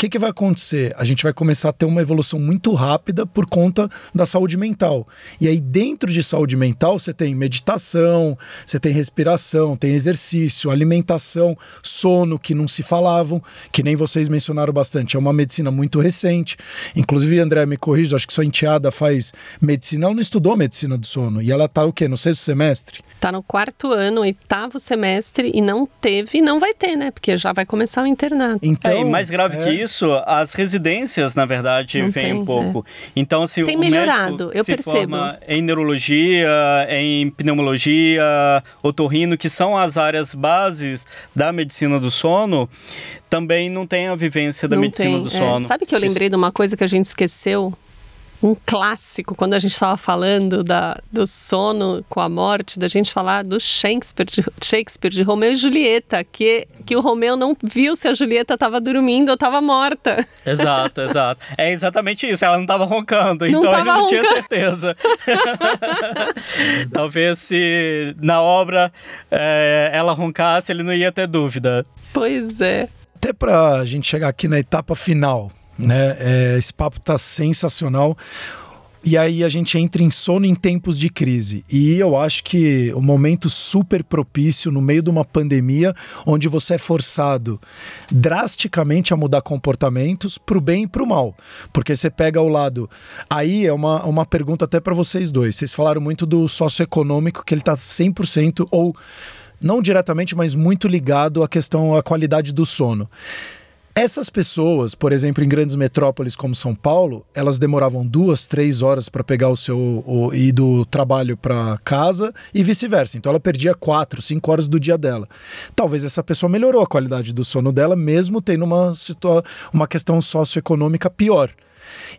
que, que vai acontecer? A gente vai começar a ter uma evolução muito rápida por conta da saúde mental. E aí, dentro de saúde mental, você tem meditação, você tem respiração, tem exercício, alimentação, sono, que não se falavam, que nem vocês mencionaram bastante. É uma medicina muito recente. Inclusive, André, me corrija, acho que sua enteada faz medicina, ela não estudou medicina do sono. E ela está o quê? No sexto semestre? Está no quarto ano, oitavo semestre, e não teve, não vai ter, né? Porque já vai começar o internato. Então, é, e mais grave é... que isso, as residências, na verdade, Não vêm um pouco. É. Então, se tem o melhorado, eu se percebo. forma em neurologia, em pneumologia, otorrino, que são as áreas bases da medicina do sono, também não tem a vivência da não medicina tem, do é. sono. Sabe que eu lembrei isso. de uma coisa que a gente esqueceu? Um clássico, quando a gente estava falando da, do sono com a morte, da gente falar do Shakespeare de, Shakespeare de Romeu e Julieta, que, que o Romeu não viu se a Julieta estava dormindo ou estava morta. Exato, exato. É exatamente isso, ela não estava roncando, não então ele não roncando. tinha certeza. Talvez se na obra é, ela roncasse, ele não ia ter dúvida. Pois é. Até para a gente chegar aqui na etapa final, né? É, esse papo tá sensacional. e aí a gente entra em sono em tempos de crise. E eu acho que o momento super propício no meio de uma pandemia, onde você é forçado drasticamente a mudar comportamentos para o bem e para o mal. Porque você pega ao lado. Aí é uma, uma pergunta até para vocês dois. Vocês falaram muito do socioeconômico, que ele está 100% ou não diretamente, mas muito ligado à questão à qualidade do sono. Essas pessoas, por exemplo, em grandes metrópoles como São Paulo, elas demoravam duas, três horas para pegar o seu o, ir do trabalho para casa e vice-versa. Então ela perdia quatro, cinco horas do dia dela. Talvez essa pessoa melhorou a qualidade do sono dela, mesmo tendo uma, uma questão socioeconômica pior.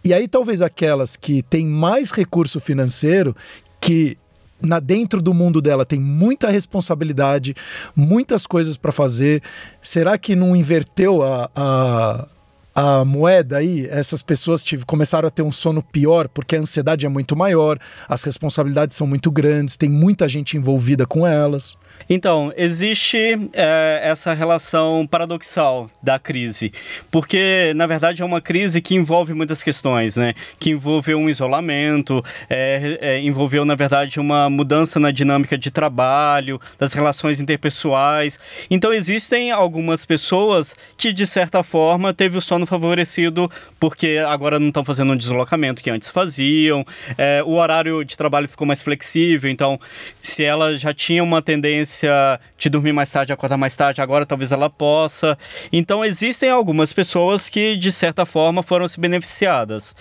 E aí talvez aquelas que têm mais recurso financeiro, que na, dentro do mundo dela tem muita responsabilidade, muitas coisas para fazer. Será que não inverteu a, a a moeda aí, essas pessoas tive, começaram a ter um sono pior porque a ansiedade é muito maior, as responsabilidades são muito grandes, tem muita gente envolvida com elas. Então, existe é, essa relação paradoxal da crise, porque na verdade é uma crise que envolve muitas questões, né? Que envolveu um isolamento, é, é, envolveu na verdade uma mudança na dinâmica de trabalho, das relações interpessoais. Então, existem algumas pessoas que de certa forma teve o sono favorecido porque agora não estão fazendo um deslocamento que antes faziam, é, o horário de trabalho ficou mais flexível, então se ela já tinha uma tendência de dormir mais tarde, acordar mais tarde, agora talvez ela possa. Então existem algumas pessoas que de certa forma foram se beneficiadas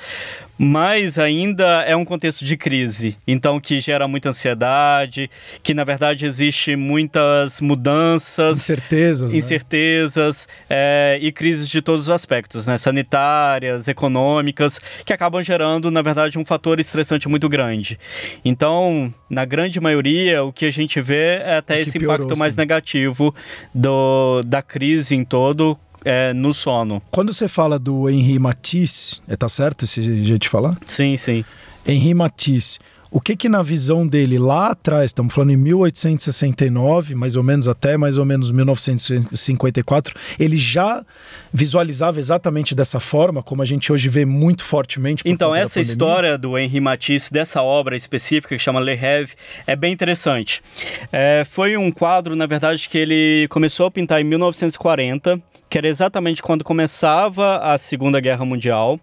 mas ainda é um contexto de crise, então que gera muita ansiedade, que na verdade existe muitas mudanças, incertezas, né? incertezas né? é, e crises de todos os aspectos, né? sanitárias, econômicas, que acabam gerando na verdade um fator estressante muito grande. Então, na grande maioria, o que a gente vê é até é esse impacto piorou, mais negativo do, da crise em todo é, no sono. Quando você fala do Henri Matisse, é, tá certo esse jeito de falar? Sim, sim. Henri Matisse, o que que na visão dele lá atrás, estamos falando em 1869, mais ou menos até mais ou menos 1954, ele já visualizava exatamente dessa forma, como a gente hoje vê muito fortemente. então essa história do Henri Matisse dessa obra específica que chama Le Rêve é bem interessante. É, foi um quadro, na verdade, que ele começou a pintar em 1940 que era exatamente quando começava a Segunda Guerra Mundial,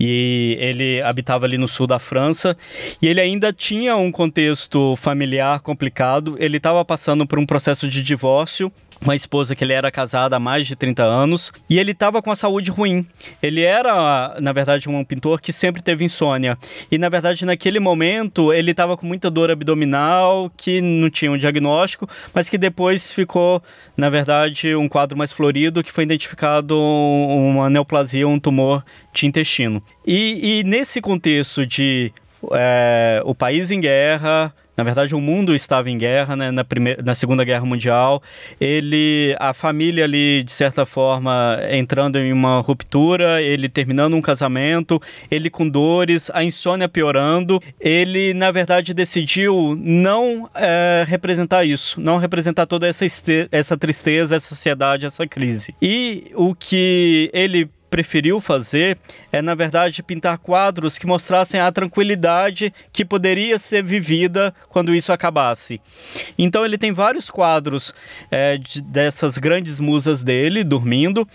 e ele habitava ali no sul da França, e ele ainda tinha um contexto familiar complicado, ele estava passando por um processo de divórcio uma esposa que ele era casado há mais de 30 anos e ele estava com a saúde ruim. Ele era, na verdade, um pintor que sempre teve insônia. E, na verdade, naquele momento, ele estava com muita dor abdominal, que não tinha um diagnóstico, mas que depois ficou, na verdade, um quadro mais florido, que foi identificado uma neoplasia, um tumor de intestino. E, e nesse contexto de é, o país em guerra, na verdade, o mundo estava em guerra, né, na, primeira, na Segunda Guerra Mundial. Ele, a família ali, de certa forma, entrando em uma ruptura, ele terminando um casamento, ele com dores, a insônia piorando. Ele, na verdade, decidiu não é, representar isso, não representar toda essa, essa tristeza, essa ansiedade, essa crise. E o que ele preferiu fazer é, na verdade, pintar quadros que mostrassem a tranquilidade que poderia ser vivida quando isso acabasse. Então, ele tem vários quadros é, de, dessas grandes musas dele dormindo,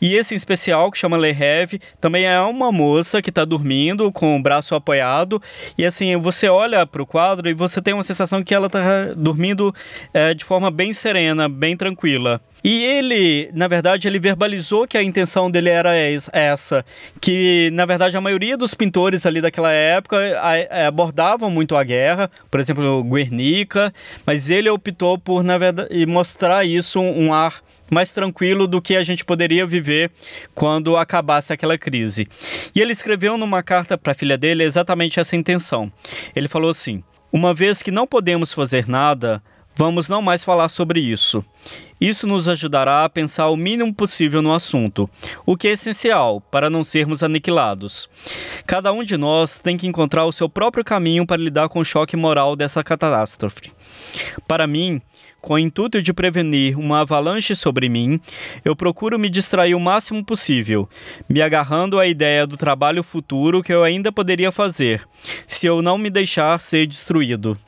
e esse em especial, que chama Le Rêve, também é uma moça que está dormindo com o braço apoiado, e assim, você olha para o quadro e você tem uma sensação que ela está dormindo é, de forma bem serena, bem tranquila. E ele, na verdade, ele verbalizou que a intenção dele era essa, que na verdade a maioria dos pintores ali daquela época abordavam muito a guerra, por exemplo, Guernica, mas ele optou por, na verdade, mostrar isso um ar mais tranquilo do que a gente poderia viver quando acabasse aquela crise. E ele escreveu numa carta para a filha dele exatamente essa intenção. Ele falou assim: Uma vez que não podemos fazer nada, Vamos não mais falar sobre isso. Isso nos ajudará a pensar o mínimo possível no assunto, o que é essencial para não sermos aniquilados. Cada um de nós tem que encontrar o seu próprio caminho para lidar com o choque moral dessa catástrofe. Para mim, com o intuito de prevenir uma avalanche sobre mim, eu procuro me distrair o máximo possível, me agarrando à ideia do trabalho futuro que eu ainda poderia fazer, se eu não me deixar ser destruído.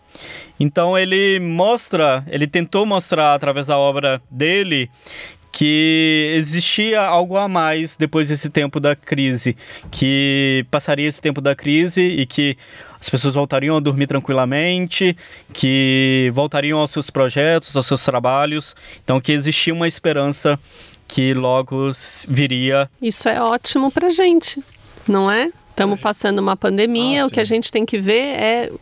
Então ele mostra, ele tentou mostrar através da obra dele que existia algo a mais depois desse tempo da crise, que passaria esse tempo da crise e que as pessoas voltariam a dormir tranquilamente, que voltariam aos seus projetos, aos seus trabalhos, então que existia uma esperança que logo viria. Isso é ótimo pra gente, não é? Estamos passando uma pandemia, ah, o que a gente tem que ver é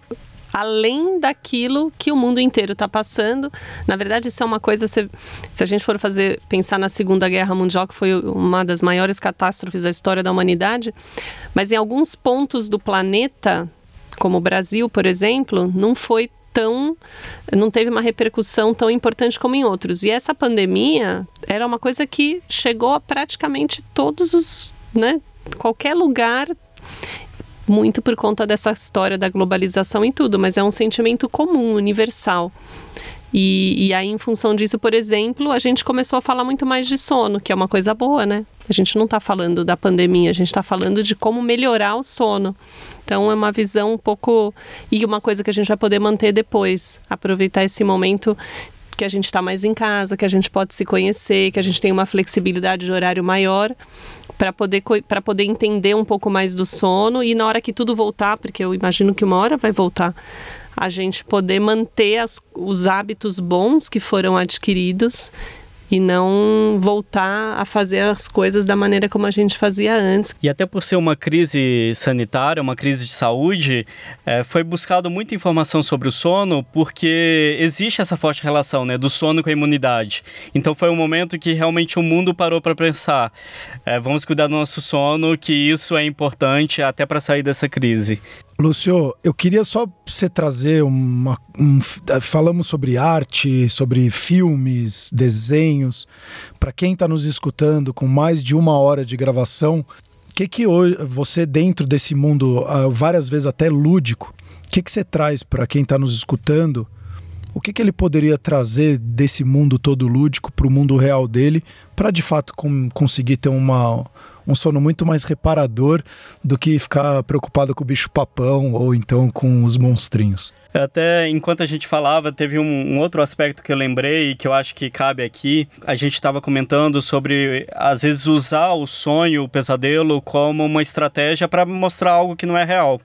além daquilo que o mundo inteiro está passando. Na verdade, isso é uma coisa, se, se a gente for fazer pensar na Segunda Guerra Mundial, que foi uma das maiores catástrofes da história da humanidade, mas em alguns pontos do planeta, como o Brasil, por exemplo, não foi tão não teve uma repercussão tão importante como em outros. E essa pandemia era uma coisa que chegou a praticamente todos os, né, qualquer lugar muito por conta dessa história da globalização e tudo, mas é um sentimento comum, universal. E, e, aí, em função disso, por exemplo, a gente começou a falar muito mais de sono, que é uma coisa boa, né? A gente não está falando da pandemia, a gente está falando de como melhorar o sono. Então, é uma visão um pouco. E uma coisa que a gente vai poder manter depois. Aproveitar esse momento que a gente está mais em casa, que a gente pode se conhecer, que a gente tem uma flexibilidade de horário maior para poder, para poder entender um pouco mais do sono. E na hora que tudo voltar, porque eu imagino que uma hora vai voltar, a gente poder manter as, os hábitos bons que foram adquiridos e não voltar a fazer as coisas da maneira como a gente fazia antes. E até por ser uma crise sanitária, uma crise de saúde, é, foi buscado muita informação sobre o sono, porque existe essa forte relação né, do sono com a imunidade. Então foi um momento que realmente o mundo parou para pensar: é, vamos cuidar do nosso sono, que isso é importante até para sair dessa crise. Lúcio, eu queria só você trazer uma. Um, falamos sobre arte, sobre filmes, desenhos. Para quem está nos escutando com mais de uma hora de gravação, o que, que hoje, você, dentro desse mundo, uh, várias vezes até lúdico, o que, que você traz para quem está nos escutando? O que, que ele poderia trazer desse mundo todo lúdico para o mundo real dele, para de fato com, conseguir ter uma um sono muito mais reparador do que ficar preocupado com o bicho papão ou então com os monstrinhos. Até enquanto a gente falava, teve um, um, outro aspecto que eu lembrei e que eu acho que cabe aqui. A gente estava comentando sobre, às vezes, usar o sonho, o pesadelo, como uma estratégia para mostrar algo que não é real.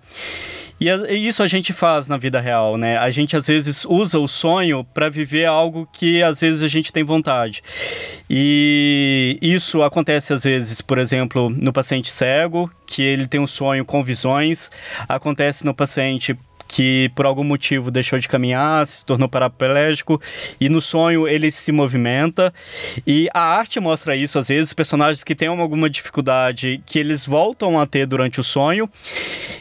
E isso a gente faz na vida real, né? A gente às vezes usa o sonho para viver algo que às vezes a gente tem vontade. E isso acontece às vezes, por exemplo, no paciente cego, que ele tem um sonho com visões, acontece no paciente que por algum motivo deixou de caminhar, se tornou paraplégico e no sonho ele se movimenta. E a arte mostra isso às vezes, personagens que têm alguma dificuldade que eles voltam a ter durante o sonho.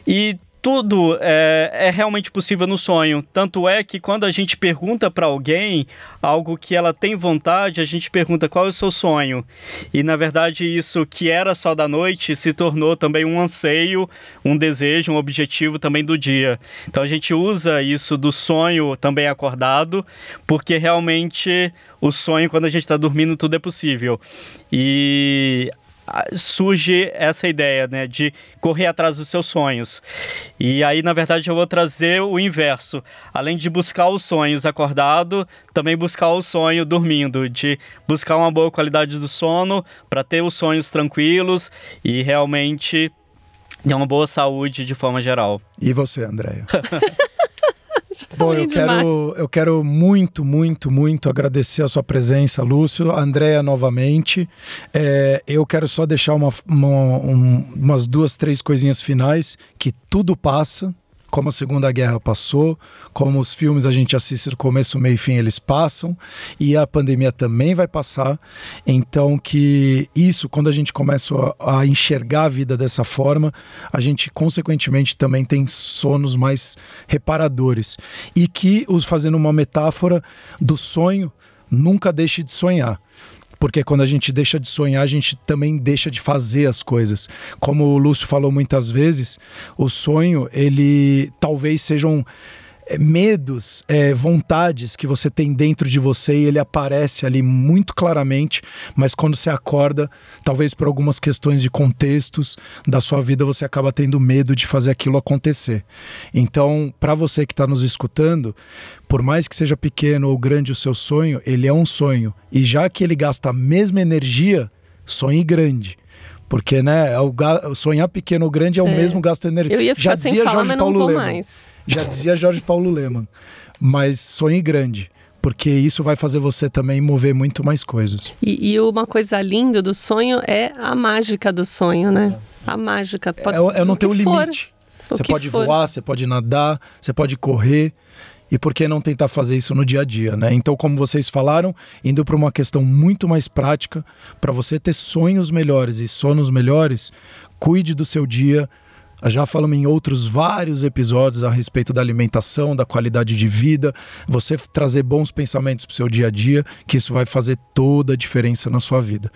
E tudo é, é, realmente possível no sonho. Tanto é que quando a gente pergunta para alguém algo que ela tem vontade, a gente pergunta qual é o seu sonho. E na verdade, isso que era só da noite se tornou também um anseio, um desejo, um objetivo também do dia. Então a gente usa isso do sonho também acordado, porque realmente o sonho, quando a gente está dormindo, tudo é possível. E surge essa ideia, né, de correr atrás dos seus sonhos. E aí, na verdade, eu vou trazer o inverso. Além de buscar os sonhos acordado, também buscar o sonho dormindo, de buscar uma boa qualidade do sono para ter os sonhos tranquilos e realmente ter uma boa saúde de forma geral. E você, Andréia? Bom, eu quero, eu quero muito, muito, muito agradecer a sua presença, Lúcio. Andréia, novamente. É, eu quero só deixar uma, uma um, umas duas, três coisinhas finais, que tudo passa, como a Segunda Guerra passou, como os filmes a gente assiste do começo, meio e fim, eles passam, e a pandemia também vai passar. Então, que isso, quando a gente começa a, a enxergar a vida dessa forma, a gente, consequentemente, também tem sonos mais reparadores. E que, os fazendo uma metáfora do sonho, nunca deixe de sonhar porque quando a gente deixa de sonhar, a gente também deixa de fazer as coisas. Como o Lúcio falou muitas vezes, o sonho, ele talvez sejam é, medos, é, vontades que você tem dentro de você e ele aparece ali muito claramente, mas quando você acorda, talvez por algumas questões de contextos da sua vida, você acaba tendo medo de fazer aquilo acontecer. Então, para você que está nos escutando, por mais que seja pequeno ou grande o seu sonho, ele é um sonho. E já que ele gasta a mesma energia, sonhe grande. Porque, né, é o sonhar pequeno ou grande é o é. mesmo gasto de energia. Eu ia ficar Já dizia falar, Jorge Paulo Leman. Mais. Já dizia Jorge Paulo Leman. Mas sonhe grande porque isso vai fazer você também mover muito mais coisas. E, e, uma coisa linda do sonho é a mágica do sonho, né? A mágica. Pode, é, é não ter o limite. Você pode for. voar, você pode nadar, você pode correr. E por que não tentar fazer isso no dia a dia, né? Então, como vocês falaram, indo para uma questão muito mais prática, para você ter sonhos melhores e sonos melhores, cuide do seu dia. Já falamos em outros vários episódios a respeito da alimentação, da qualidade de vida, você trazer bons pensamentos para o seu dia a dia, que isso vai fazer toda a diferença na sua vida.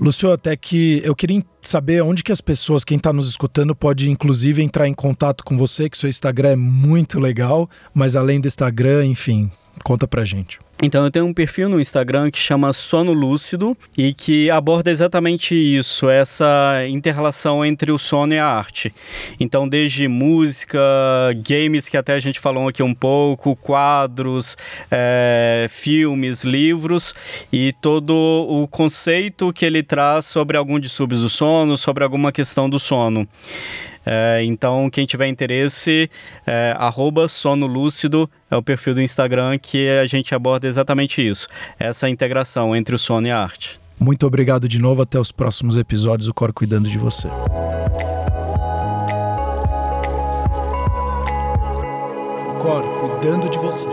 Lúcio, até que eu queria saber onde que as pessoas, quem está nos escutando, pode inclusive entrar em contato com você, que seu Instagram é muito legal, mas além do Instagram, enfim, conta pra gente. Então eu tenho um perfil no Instagram que chama Sono Lúcido e que aborda exatamente isso, essa interrelação entre o sono e a arte. Então desde música, games que até a gente falou aqui um pouco, quadros, é, filmes, livros e todo o conceito que ele traz sobre algum distúrbio do sono, sobre alguma questão do sono. É, então, quem tiver interesse, é, sono lúcido é o perfil do Instagram que a gente aborda exatamente isso, essa integração entre o sono e a arte. Muito obrigado de novo, até os próximos episódios, o Cor cuidando de você. Cor cuidando de você.